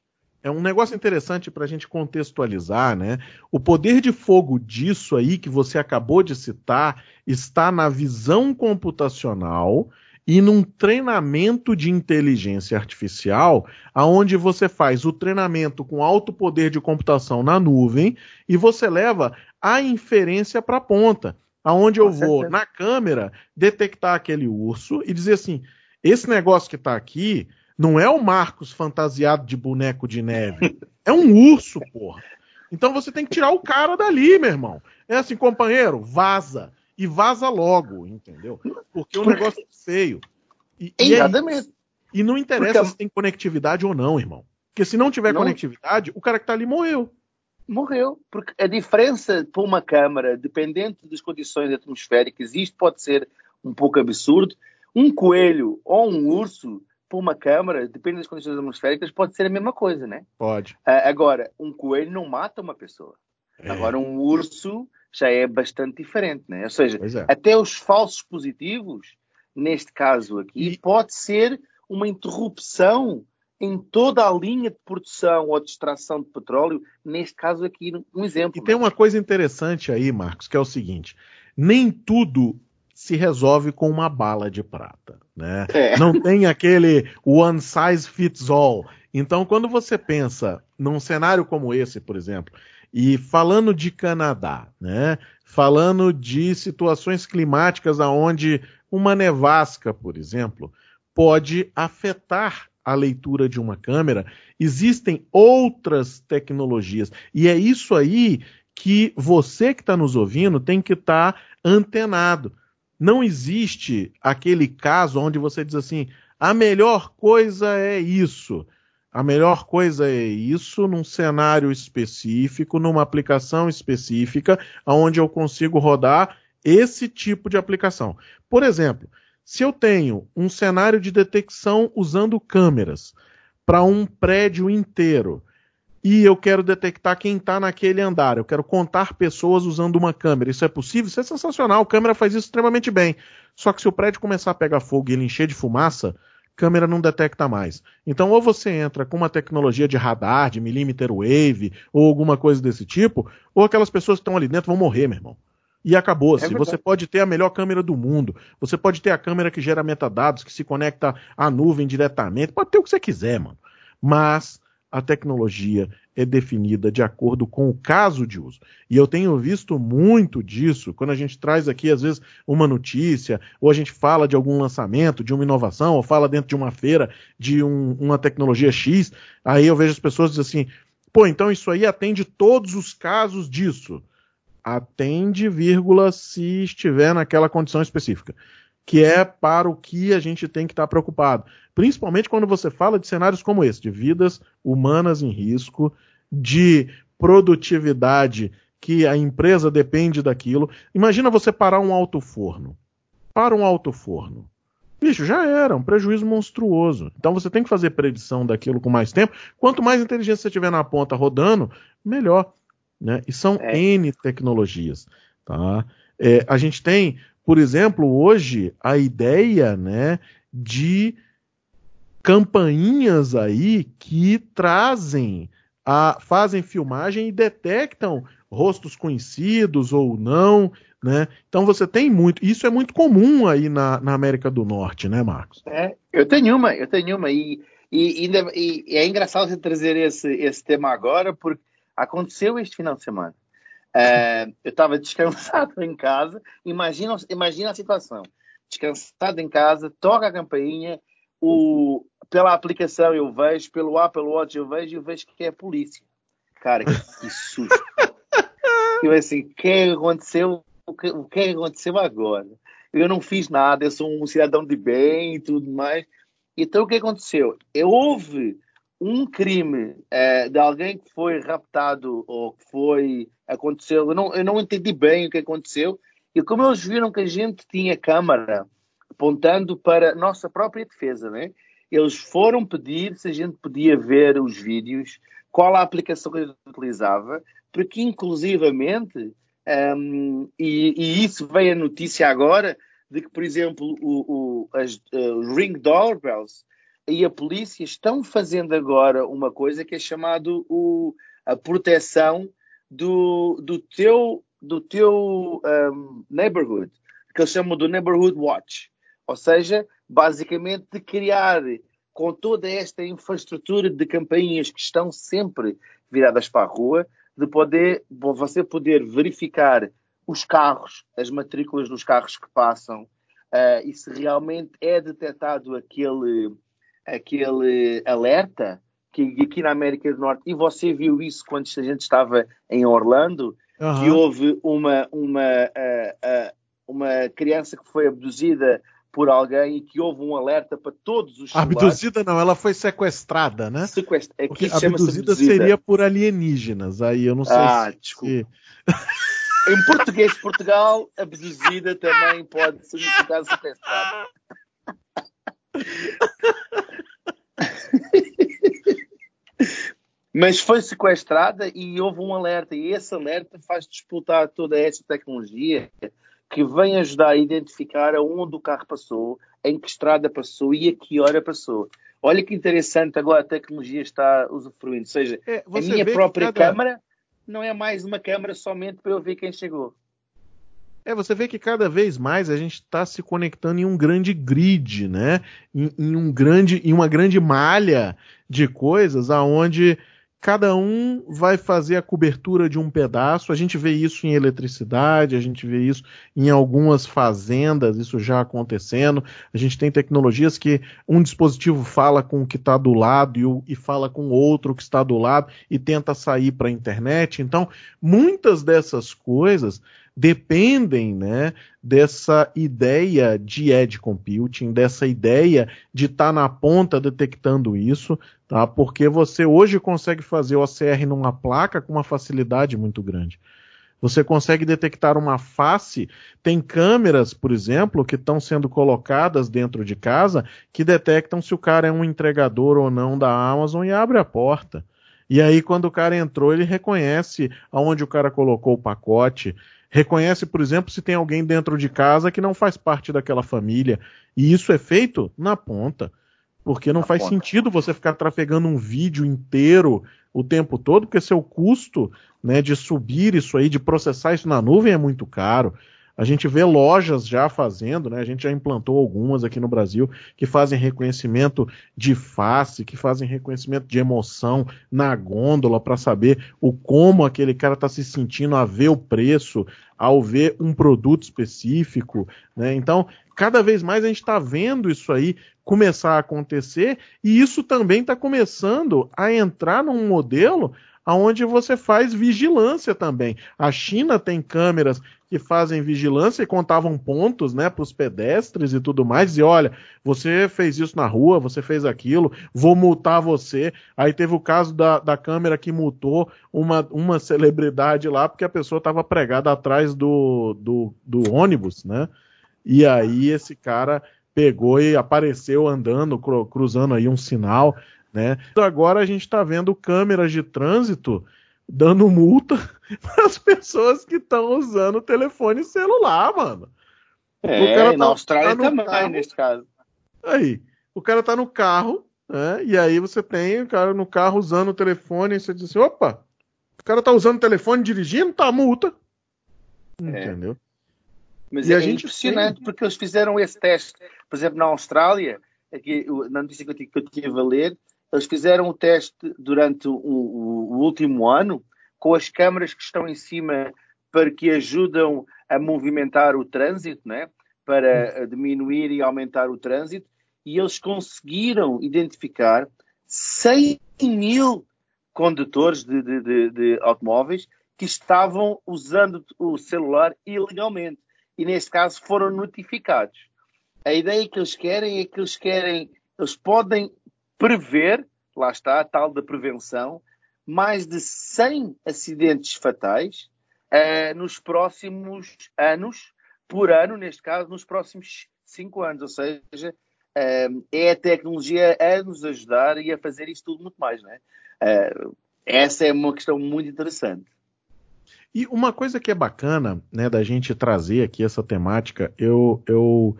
É um negócio interessante para a gente contextualizar, né? O poder de fogo disso aí que você acabou de citar está na visão computacional e num treinamento de inteligência artificial, aonde você faz o treinamento com alto poder de computação na nuvem e você leva a inferência para a ponta aonde eu vou na câmera detectar aquele urso e dizer assim: esse negócio que está aqui não é o Marcos fantasiado de boneco de neve, é um urso, porra. Então você tem que tirar o cara dali, meu irmão. É assim, companheiro, vaza. E vaza logo, entendeu? Porque o negócio é feio. E. E, é e não interessa Porque... se tem conectividade ou não, irmão. Porque se não tiver não... conectividade, o cara que tá ali morreu morreu. Porque a diferença para uma câmara, dependente das condições atmosféricas, isto pode ser um pouco absurdo, um coelho ou um urso para uma câmara, depende das condições atmosféricas, pode ser a mesma coisa, né? Pode. Uh, agora, um coelho não mata uma pessoa. É. Agora, um urso já é bastante diferente, né? Ou seja, é. até os falsos positivos, neste caso aqui, e... pode ser uma interrupção em toda a linha de produção ou de extração de petróleo, neste caso aqui, um exemplo. E tem uma coisa interessante aí, Marcos, que é o seguinte: nem tudo se resolve com uma bala de prata, né? É. Não tem aquele one size fits all. Então, quando você pensa num cenário como esse, por exemplo, e falando de Canadá, né? Falando de situações climáticas aonde uma nevasca, por exemplo, pode afetar a leitura de uma câmera, existem outras tecnologias. E é isso aí que você que está nos ouvindo tem que estar tá antenado. Não existe aquele caso onde você diz assim: a melhor coisa é isso. A melhor coisa é isso num cenário específico, numa aplicação específica, onde eu consigo rodar esse tipo de aplicação. Por exemplo, se eu tenho um cenário de detecção usando câmeras para um prédio inteiro e eu quero detectar quem está naquele andar, eu quero contar pessoas usando uma câmera, isso é possível? Isso é sensacional, a câmera faz isso extremamente bem. Só que se o prédio começar a pegar fogo e ele encher de fumaça, câmera não detecta mais. Então, ou você entra com uma tecnologia de radar, de millimeter wave, ou alguma coisa desse tipo, ou aquelas pessoas que estão ali dentro vão morrer, meu irmão e acabou-se. É você pode ter a melhor câmera do mundo, você pode ter a câmera que gera metadados, que se conecta à nuvem diretamente, pode ter o que você quiser, mano. Mas a tecnologia é definida de acordo com o caso de uso. E eu tenho visto muito disso quando a gente traz aqui, às vezes, uma notícia, ou a gente fala de algum lançamento, de uma inovação, ou fala dentro de uma feira de um, uma tecnologia X. Aí eu vejo as pessoas dizendo assim: pô, então isso aí atende todos os casos disso atende, vírgula, se estiver naquela condição específica, que é para o que a gente tem que estar tá preocupado. Principalmente quando você fala de cenários como esse, de vidas humanas em risco, de produtividade que a empresa depende daquilo. Imagina você parar um alto forno. Para um alto forno. Bicho, já era, um prejuízo monstruoso. Então você tem que fazer predição daquilo com mais tempo. Quanto mais inteligência você tiver na ponta rodando, melhor. Né? E são é. N tecnologias. Tá? É, a gente tem, por exemplo, hoje a ideia né, de campainhas aí que trazem, a, fazem filmagem e detectam rostos conhecidos ou não, né? Então você tem muito, isso é muito comum aí na, na América do Norte, né, Marcos? É, eu tenho uma, eu tenho uma e, e, e, e é engraçado você trazer esse, esse tema agora porque aconteceu este final de semana. É, eu estava descansado em casa, imagina, imagina a situação, descansado em casa, toca a campainha, o, pela aplicação eu vejo, pelo Apple Watch eu vejo e eu vejo que é a polícia. Cara, que susto. eu assim, o que aconteceu? O que, o que aconteceu agora? Eu não fiz nada, eu sou um cidadão de bem e tudo mais. Então o que aconteceu? Houve um crime é, de alguém que foi raptado ou que foi aconteceu. Eu não, eu não entendi bem o que aconteceu. E como eles viram que a gente tinha câmara apontando para nossa própria defesa, né? Eles foram pedir se a gente podia ver os vídeos, qual a aplicação que a gente utilizava, porque inclusivamente, um, e, e, isso veio a notícia agora, de que, por exemplo, o, o, as uh, ring doorbells e a polícia estão fazendo agora uma coisa que é chamado o, a proteção do, do teu, do teu um, neighborhood, que eles chamam do neighborhood watch. Ou seja, basicamente de criar com toda esta infraestrutura de campainhas que estão sempre viradas para a rua, de poder você poder verificar os carros, as matrículas dos carros que passam, uh, e se realmente é detectado aquele, aquele alerta, que aqui na América do Norte, e você viu isso quando a gente estava em Orlando, uhum. que houve uma, uma, uh, uh, uma criança que foi abduzida por alguém e que houve um alerta para todos os celulares. Abduzida não, ela foi sequestrada, né? Sequestra... É que abduzida, abduzida seria por alienígenas, aí eu não sei ah, se... desculpa. em português de Portugal, abduzida também pode significar sequestrada. Mas foi sequestrada e houve um alerta, e esse alerta faz disputar toda essa tecnologia que vem ajudar a identificar aonde o carro passou, em que estrada passou e a que hora passou. Olha que interessante agora a tecnologia está usufruindo. Ou seja, é, a minha própria cada... câmara não é mais uma câmara somente para eu ver quem chegou. É, você vê que cada vez mais a gente está se conectando em um grande grid, né? Em, em, um grande, em uma grande malha de coisas aonde cada um vai fazer a cobertura de um pedaço. A gente vê isso em eletricidade, a gente vê isso em algumas fazendas, isso já acontecendo. A gente tem tecnologias que um dispositivo fala com o que está do lado e, o, e fala com outro que está do lado e tenta sair para a internet. Então, muitas dessas coisas dependem né, dessa ideia de edge computing, dessa ideia de estar tá na ponta detectando isso, tá? Porque você hoje consegue fazer o OCR numa placa com uma facilidade muito grande. Você consegue detectar uma face. Tem câmeras, por exemplo, que estão sendo colocadas dentro de casa que detectam se o cara é um entregador ou não da Amazon e abre a porta. E aí, quando o cara entrou, ele reconhece aonde o cara colocou o pacote, reconhece, por exemplo, se tem alguém dentro de casa que não faz parte daquela família. E isso é feito na ponta. Porque não na faz ponta. sentido você ficar trafegando um vídeo inteiro o tempo todo, porque seu custo né, de subir isso aí, de processar isso na nuvem é muito caro. A gente vê lojas já fazendo, né? A gente já implantou algumas aqui no Brasil que fazem reconhecimento de face, que fazem reconhecimento de emoção na gôndola para saber o como aquele cara está se sentindo a ver o preço, ao ver um produto específico, né? Então, cada vez mais a gente está vendo isso aí começar a acontecer e isso também está começando a entrar num modelo aonde você faz vigilância também. A China tem câmeras que fazem vigilância e contavam pontos, né, para os pedestres e tudo mais. E olha, você fez isso na rua, você fez aquilo, vou multar você. Aí teve o caso da, da câmera que multou uma, uma celebridade lá porque a pessoa estava pregada atrás do, do, do ônibus, né? E aí esse cara pegou e apareceu andando, cruzando aí um sinal, né? Então agora a gente está vendo câmeras de trânsito dando multa para as pessoas que estão usando o telefone celular, mano. É, tá, na Austrália tá também, carro, nesse caso. Aí, o cara tá no carro, né? E aí você tem o cara no carro usando o telefone e você diz assim, opa, O cara tá usando o telefone dirigindo, tá multa. É. Entendeu? Mas e é a gente impressionante tem... porque eles fizeram esse teste, por exemplo, na Austrália, aqui, na notícia que eu, que eu tive a ler, eles fizeram o teste durante o, o, o, último ano com as câmaras que estão em cima para que ajudam a movimentar o trânsito, né? para diminuir e aumentar o trânsito, e eles conseguiram identificar 100 mil condutores de, de, de, de automóveis que estavam usando o celular ilegalmente e neste caso foram notificados. A ideia que eles querem é que eles querem, eles podem prever, lá está a tal da prevenção, mais de 100 acidentes fatais uh, nos próximos anos, por ano, neste caso, nos próximos 5 anos. Ou seja, uh, é a tecnologia a nos ajudar e a fazer isto tudo muito mais. Né? Uh, essa é uma questão muito interessante. E uma coisa que é bacana, né, da gente trazer aqui essa temática, eu, eu,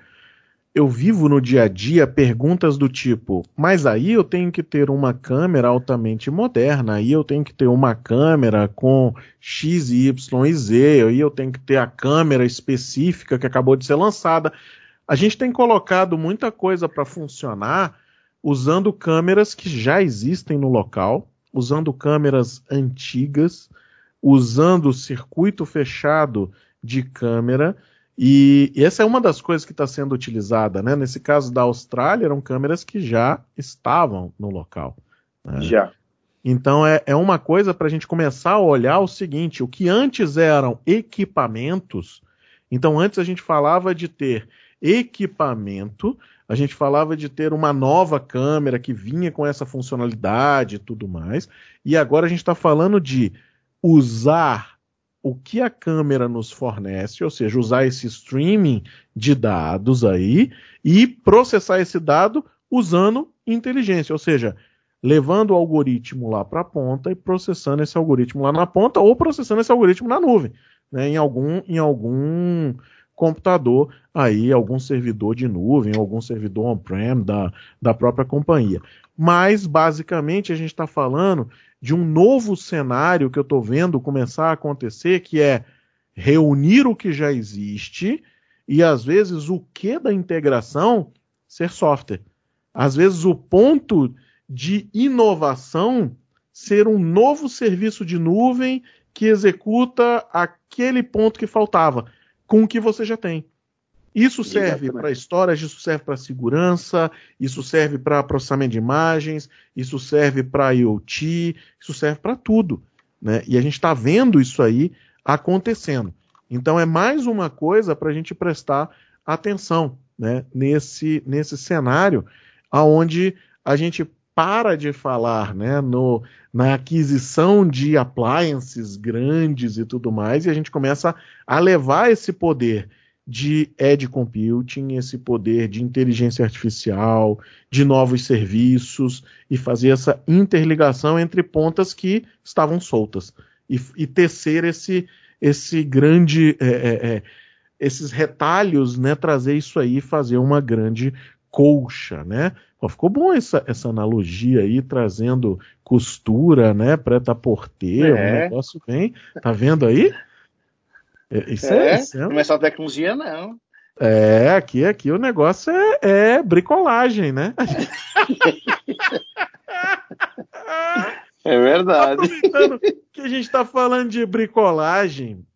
eu vivo no dia a dia perguntas do tipo, mas aí eu tenho que ter uma câmera altamente moderna, aí eu tenho que ter uma câmera com X, Y e Z, aí eu tenho que ter a câmera específica que acabou de ser lançada. A gente tem colocado muita coisa para funcionar usando câmeras que já existem no local, usando câmeras antigas, usando circuito fechado de câmera. E essa é uma das coisas que está sendo utilizada, né? Nesse caso da Austrália, eram câmeras que já estavam no local. Né? Já. Então é, é uma coisa para a gente começar a olhar o seguinte: o que antes eram equipamentos, então antes a gente falava de ter equipamento, a gente falava de ter uma nova câmera que vinha com essa funcionalidade e tudo mais, e agora a gente está falando de usar o que a câmera nos fornece, ou seja, usar esse streaming de dados aí e processar esse dado usando inteligência, ou seja, levando o algoritmo lá para a ponta e processando esse algoritmo lá na ponta ou processando esse algoritmo na nuvem, né, em algum em algum computador aí, algum servidor de nuvem, algum servidor on-prem da, da própria companhia. Mas basicamente a gente está falando de um novo cenário que eu estou vendo começar a acontecer, que é reunir o que já existe e às vezes o que da integração ser software. Às vezes o ponto de inovação ser um novo serviço de nuvem que executa aquele ponto que faltava com o que você já tem. Isso serve para storage, isso serve para segurança, isso serve para processamento de imagens, isso serve para IoT, isso serve para tudo. Né? E a gente está vendo isso aí acontecendo. Então é mais uma coisa para a gente prestar atenção né? nesse, nesse cenário aonde a gente para de falar né, no, na aquisição de appliances grandes e tudo mais, e a gente começa a levar esse poder de edge computing, esse poder de inteligência artificial, de novos serviços e fazer essa interligação entre pontas que estavam soltas e, e tecer esse, esse grande é, é, é, esses retalhos, né, trazer isso aí e fazer uma grande colcha, né? Pô, ficou bom essa, essa analogia aí, trazendo costura, né, preta-porteiro, é. um negócio bem, tá vendo aí? É, isso é, é, isso é, não é só tecnologia, não. É, aqui, aqui o negócio é, é bricolagem, né? é verdade. Aproveitando que a gente está falando de bricolagem,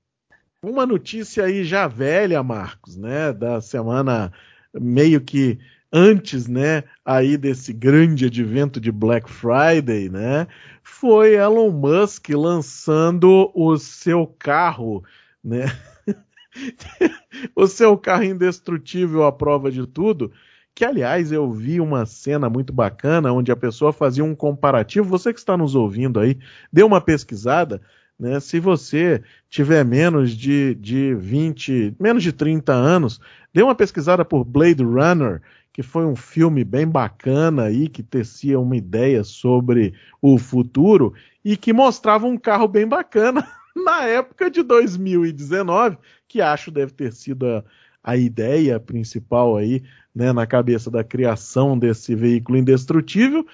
uma notícia aí já velha, Marcos, né? Da semana meio que antes, né, aí desse grande advento de Black Friday, né, foi Elon Musk lançando o seu carro né? o seu carro indestrutível à prova de tudo. Que, aliás, eu vi uma cena muito bacana onde a pessoa fazia um comparativo. Você que está nos ouvindo aí, dê uma pesquisada. Né? Se você tiver menos de, de 20, menos de 30 anos, dê uma pesquisada por Blade Runner, que foi um filme bem bacana aí, que tecia uma ideia sobre o futuro e que mostrava um carro bem bacana na época de 2019, que acho deve ter sido a, a ideia principal aí, né, na cabeça da criação desse veículo indestrutível,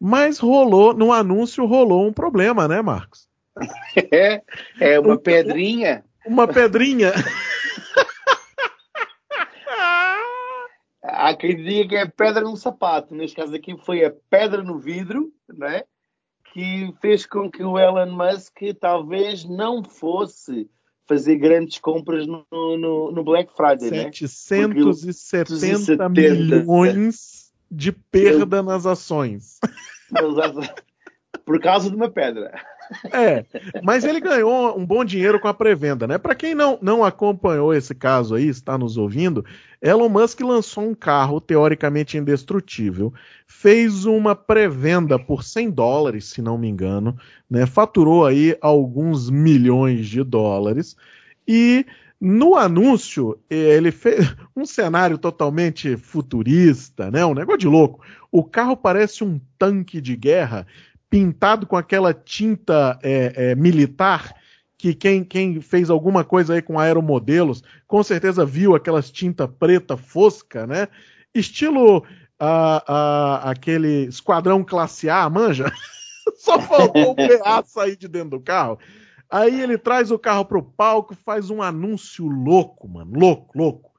mas rolou, no anúncio rolou um problema, né, Marcos? É, é uma pedrinha. Uma pedrinha. Há quem diga que é pedra no sapato. Neste caso aqui foi a pedra no vidro, não é? que fez com que o Elon Musk talvez não fosse fazer grandes compras no, no, no Black Friday. 770 né? milhões de perda nas ações. Por causa de uma pedra. É, mas ele ganhou um bom dinheiro com a pré-venda, né? Para quem não, não acompanhou esse caso aí, está nos ouvindo, Elon Musk lançou um carro teoricamente indestrutível, fez uma pré-venda por 100 dólares, se não me engano, né? Faturou aí alguns milhões de dólares e no anúncio, ele fez um cenário totalmente futurista, né? Um negócio de louco. O carro parece um tanque de guerra pintado com aquela tinta é, é, militar que quem, quem, fez alguma coisa aí com aeromodelos com certeza viu aquelas tinta preta fosca, né? Estilo aquele esquadrão classe A, manja? Só faltou o PA sair de dentro do carro. Aí ele traz o carro pro palco, faz um anúncio louco, mano. Louco, louco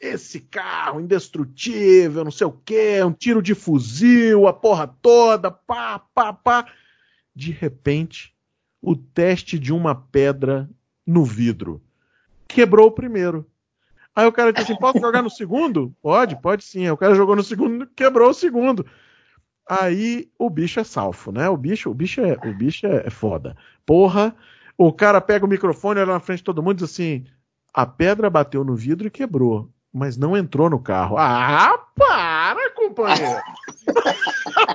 esse carro indestrutível, não sei o quê, um tiro de fuzil, a porra toda, pá, pá, pá. De repente, o teste de uma pedra no vidro. Quebrou o primeiro. Aí o cara disse assim: posso jogar no segundo? Pode, pode sim. Aí o cara jogou no segundo, quebrou o segundo. Aí o bicho é salfo, né? O bicho, o bicho é, o bicho é, é foda. Porra, o cara pega o microfone, olha na frente de todo mundo e diz assim: a pedra bateu no vidro e quebrou mas não entrou no carro. Ah, para, companheiro!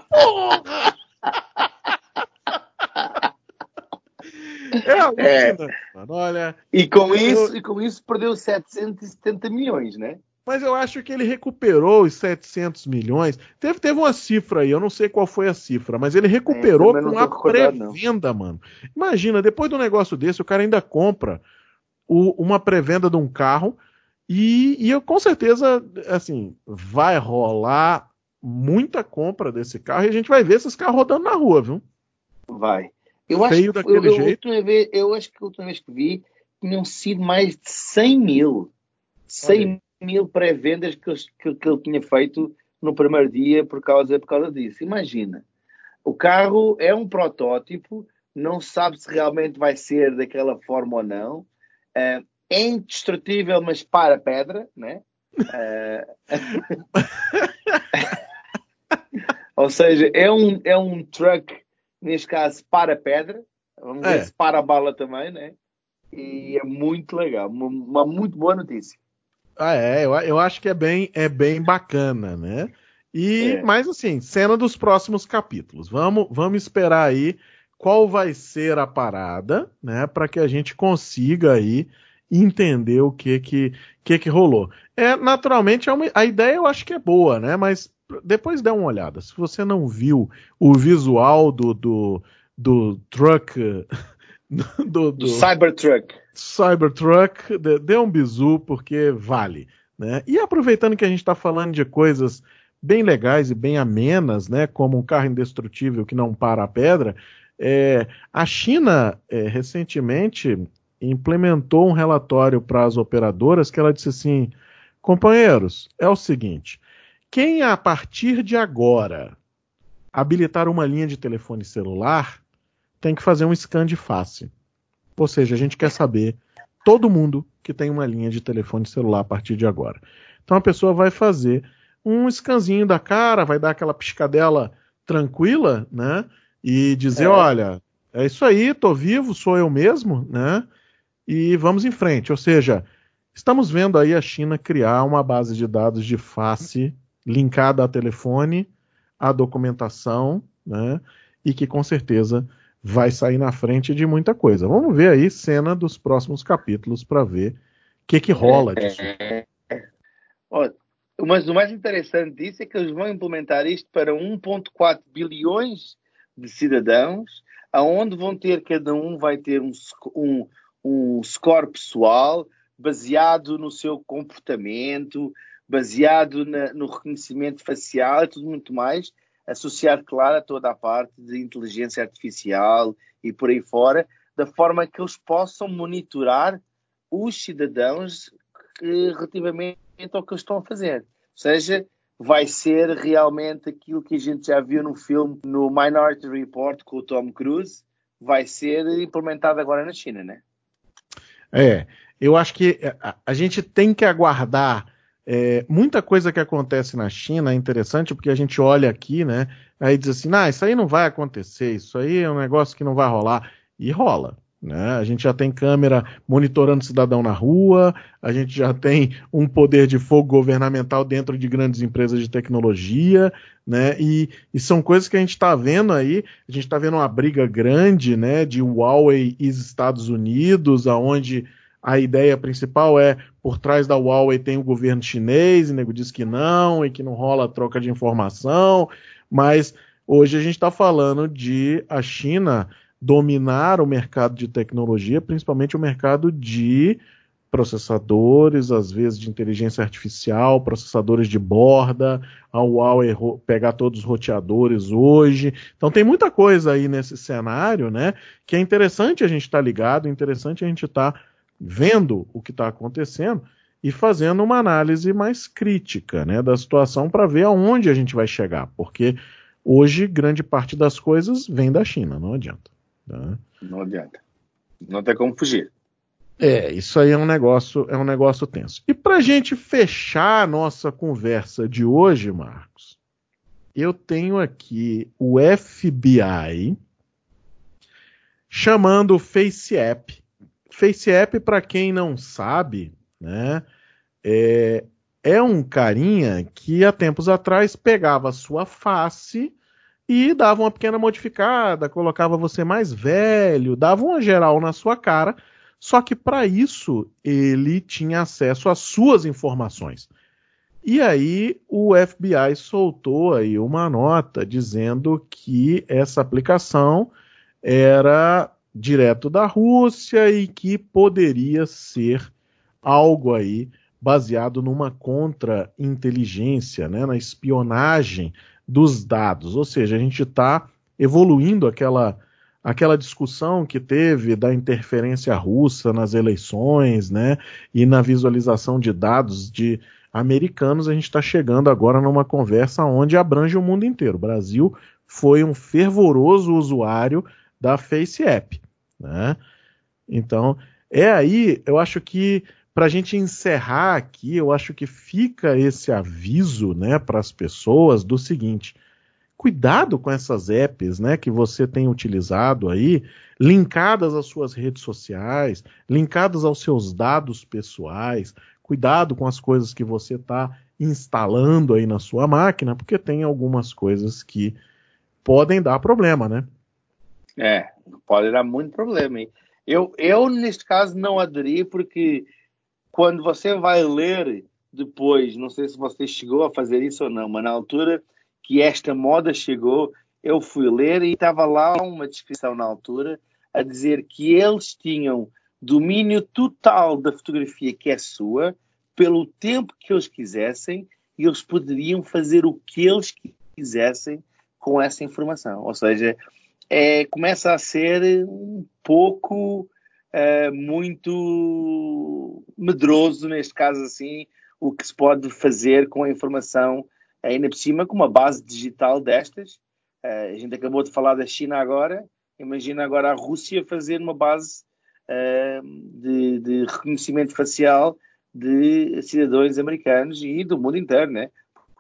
Porra! É, é. Olha. E com, isso, e com isso perdeu 770 milhões, né? Mas eu acho que ele recuperou os 700 milhões. Teve, teve uma cifra aí, eu não sei qual foi a cifra, mas ele recuperou é, com a pré-venda, mano. Imagina, depois de um negócio desse, o cara ainda compra o, uma pré-venda de um carro e, e eu com certeza, assim, vai rolar muita compra desse carro e a gente vai ver esses carros rodando na rua, viu? Vai. Eu Feio acho, daquele eu, jeito. Eu, vez, eu acho que a última vez que vi tinham sido mais de 100 mil. 100 Olha. mil pré-vendas que, que, que ele tinha feito no primeiro dia por causa, por causa disso. Imagina. O carro é um protótipo, não sabe se realmente vai ser daquela forma ou não. Uh, é indestrutível, mas para pedra, né? Uh... Ou seja, é um, é um truck, neste caso, para pedra. Vamos é. ver se para a bala também, né? E é muito legal, uma, uma muito boa notícia. Ah, é, eu, eu, acho que é bem, é bem bacana, né? E, é. mas assim, cena dos próximos capítulos. Vamos, vamos esperar aí qual vai ser a parada, né? Para que a gente consiga aí entender o que que, que, que rolou. É, naturalmente, é uma, a ideia eu acho que é boa, né? Mas depois dê uma olhada. Se você não viu o visual do, do, do truck. Do, do Cybertruck. Cybertruck, dê, dê um bizu, porque vale. Né? E aproveitando que a gente está falando de coisas bem legais e bem amenas, né, como um carro indestrutível que não para a pedra, é, a China é, recentemente implementou um relatório para as operadoras que ela disse assim: companheiros, é o seguinte, quem a partir de agora habilitar uma linha de telefone celular tem que fazer um scan de face. Ou seja, a gente quer saber todo mundo que tem uma linha de telefone celular a partir de agora. Então a pessoa vai fazer um scanzinho da cara, vai dar aquela piscadela tranquila, né? E dizer, é. olha, é isso aí, tô vivo, sou eu mesmo, né? E vamos em frente. Ou seja, estamos vendo aí a China criar uma base de dados de face linkada a telefone, a documentação, né? E que com certeza vai sair na frente de muita coisa. Vamos ver aí cena dos próximos capítulos para ver o que, que rola disso. É. Mas o mais interessante disso é que eles vão implementar isto para 1,4 bilhões de cidadãos, aonde vão ter, cada um vai ter um, um, um score pessoal baseado no seu comportamento, baseado na, no reconhecimento facial e tudo muito mais, associado, claro, a toda a parte de inteligência artificial e por aí fora, da forma que eles possam monitorar os cidadãos que, relativamente ao que eles estão a fazer. Ou seja, vai ser realmente aquilo que a gente já viu no filme, no Minority Report com o Tom Cruise, vai ser implementado agora na China, né? É, eu acho que a, a gente tem que aguardar é, muita coisa que acontece na China é interessante porque a gente olha aqui, né? Aí diz assim, ah, isso aí não vai acontecer, isso aí é um negócio que não vai rolar. E rola. Né? A gente já tem câmera monitorando cidadão na rua, a gente já tem um poder de fogo governamental dentro de grandes empresas de tecnologia, né? E, e são coisas que a gente está vendo aí. A gente está vendo uma briga grande, né, de Huawei e Estados Unidos, aonde a ideia principal é por trás da Huawei tem o governo chinês, e nego diz que não, e que não rola troca de informação, mas hoje a gente está falando de a China dominar o mercado de tecnologia, principalmente o mercado de processadores, às vezes de inteligência artificial, processadores de borda, a Huawei pegar todos os roteadores hoje. Então tem muita coisa aí nesse cenário, né? Que é interessante a gente estar tá ligado, interessante a gente estar tá vendo o que está acontecendo e fazendo uma análise mais crítica né, da situação para ver aonde a gente vai chegar, porque hoje grande parte das coisas vem da China, não adianta. Tá? Não adianta. Não tem como fugir. É, isso aí é um negócio, é um negócio tenso. E para a gente fechar a nossa conversa de hoje, Marcos, eu tenho aqui o FBI chamando o FaceApp FaceApp, para quem não sabe, né, é, é um carinha que há tempos atrás pegava sua face e dava uma pequena modificada, colocava você mais velho, dava uma geral na sua cara, só que para isso ele tinha acesso às suas informações. E aí o FBI soltou aí uma nota dizendo que essa aplicação era direto da Rússia e que poderia ser algo aí baseado numa contra-inteligência, né, na espionagem dos dados. Ou seja, a gente está evoluindo aquela, aquela discussão que teve da interferência russa nas eleições, né, e na visualização de dados de americanos, a gente está chegando agora numa conversa onde abrange o mundo inteiro. O Brasil foi um fervoroso usuário da FaceApp. Né? Então, é aí, eu acho que para a gente encerrar aqui, eu acho que fica esse aviso né, para as pessoas do seguinte: cuidado com essas apps né, que você tem utilizado aí, linkadas às suas redes sociais, linkadas aos seus dados pessoais. Cuidado com as coisas que você está instalando aí na sua máquina, porque tem algumas coisas que podem dar problema, né? É, pode dar muito problema. Hein? Eu, eu, neste caso, não aderi porque quando você vai ler depois, não sei se você chegou a fazer isso ou não, mas na altura que esta moda chegou, eu fui ler e estava lá uma descrição na altura a dizer que eles tinham domínio total da fotografia que é sua, pelo tempo que eles quisessem, e eles poderiam fazer o que eles quisessem com essa informação. Ou seja, é, começa a ser um pouco é, muito medroso, neste caso assim, o que se pode fazer com a informação ainda por cima, com uma base digital destas. É, a gente acabou de falar da China agora, imagina agora a Rússia fazer uma base de, de reconhecimento facial de cidadãos americanos e do mundo inteiro, né?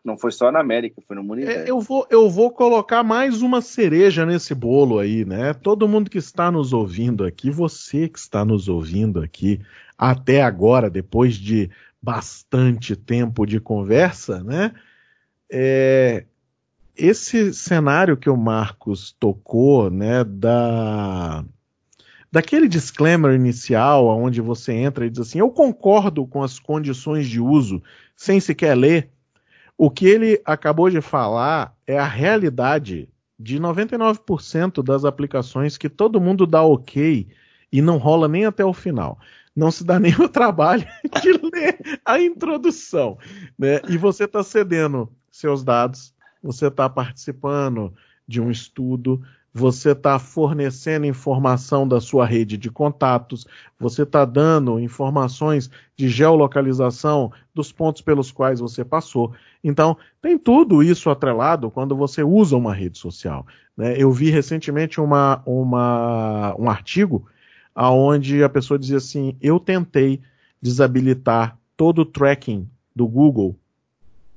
Não foi só na América, foi no mundo é, inteiro. É, eu, vou, eu vou colocar mais uma cereja nesse bolo aí, né? Todo mundo que está nos ouvindo aqui, você que está nos ouvindo aqui até agora, depois de bastante tempo de conversa, né? É, esse cenário que o Marcos tocou, né, da daquele disclaimer inicial, onde você entra e diz assim: eu concordo com as condições de uso, sem sequer ler, o que ele acabou de falar é a realidade de 99% das aplicações que todo mundo dá ok e não rola nem até o final. Não se dá nem o trabalho de ler a introdução. Né? E você está cedendo seus dados, você está participando de um estudo, você está fornecendo informação da sua rede de contatos, você está dando informações de geolocalização dos pontos pelos quais você passou. Então, tem tudo isso atrelado quando você usa uma rede social. Né? Eu vi recentemente uma, uma, um artigo onde a pessoa dizia assim: eu tentei desabilitar todo o tracking do Google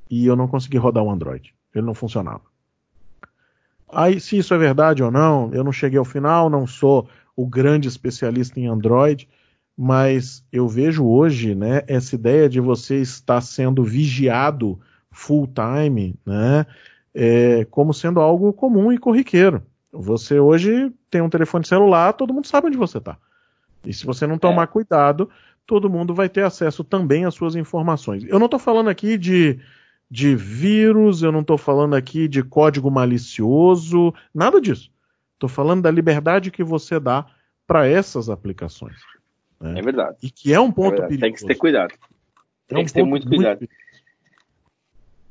e eu não consegui rodar o Android. Ele não funcionava. Aí, se isso é verdade ou não, eu não cheguei ao final, não sou o grande especialista em Android, mas eu vejo hoje, né, essa ideia de você estar sendo vigiado full time, né, é, como sendo algo comum e corriqueiro. Você hoje tem um telefone celular, todo mundo sabe onde você está. E se você não tomar é. cuidado, todo mundo vai ter acesso também às suas informações. Eu não estou falando aqui de de vírus, eu não estou falando aqui de código malicioso, nada disso. Estou falando da liberdade que você dá para essas aplicações. Né? É verdade. E que é um ponto é perigoso. Tem que ter cuidado. É Tem um que ter muito cuidado. Muito...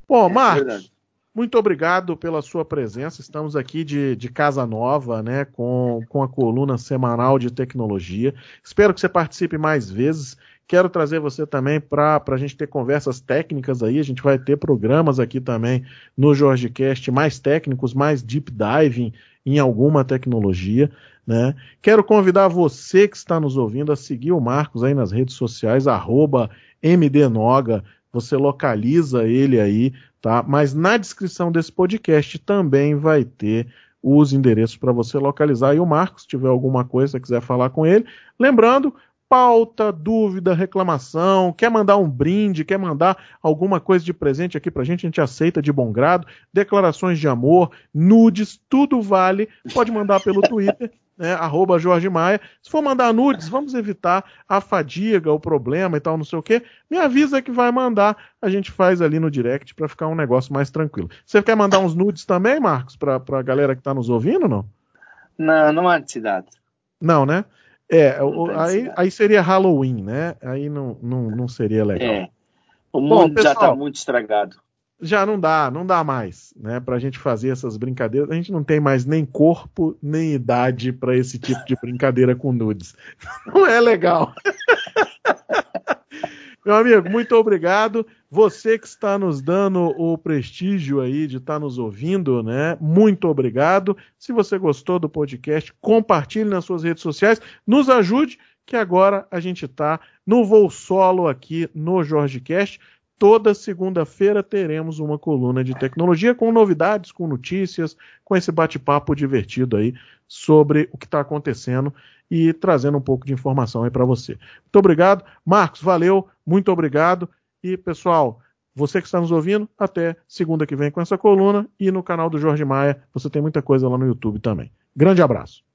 Bom, é Marcos, muito obrigado pela sua presença. Estamos aqui de, de casa nova, né, com, com a coluna semanal de tecnologia. Espero que você participe mais vezes. Quero trazer você também para a gente ter conversas técnicas aí. A gente vai ter programas aqui também no JorgeCast mais técnicos, mais deep diving em alguma tecnologia. Né? Quero convidar você que está nos ouvindo a seguir o Marcos aí nas redes sociais, arroba MDNoga. Você localiza ele aí, tá? Mas na descrição desse podcast também vai ter os endereços para você localizar. E o Marcos, se tiver alguma coisa, quiser falar com ele. Lembrando, pauta, dúvida, reclamação, quer mandar um brinde, quer mandar alguma coisa de presente aqui pra gente, a gente aceita de bom grado, declarações de amor, nudes, tudo vale, pode mandar pelo Twitter, né, arroba Jorge Maia. Se for mandar nudes, vamos evitar a fadiga, o problema e tal, não sei o quê. Me avisa que vai mandar, a gente faz ali no direct para ficar um negócio mais tranquilo. Você quer mandar uns nudes também, Marcos, pra, pra galera que tá nos ouvindo, não? Não, não há necessidade. Não, né? É, o, aí, aí seria Halloween, né? Aí não, não, não seria legal. É. O mundo Bom, pessoal, já está muito estragado. Já não dá, não dá mais, né? Pra gente fazer essas brincadeiras. A gente não tem mais nem corpo, nem idade para esse tipo de brincadeira com nudes. Não é legal. Meu amigo, muito obrigado. Você que está nos dando o prestígio aí de estar nos ouvindo, né? Muito obrigado. Se você gostou do podcast, compartilhe nas suas redes sociais, nos ajude, que agora a gente está no voo solo aqui no JorgeCast. Toda segunda-feira teremos uma coluna de tecnologia com novidades, com notícias, com esse bate-papo divertido aí sobre o que está acontecendo e trazendo um pouco de informação aí para você. Muito obrigado. Marcos, valeu, muito obrigado. E, pessoal, você que está nos ouvindo, até segunda que vem com essa coluna e no canal do Jorge Maia. Você tem muita coisa lá no YouTube também. Grande abraço.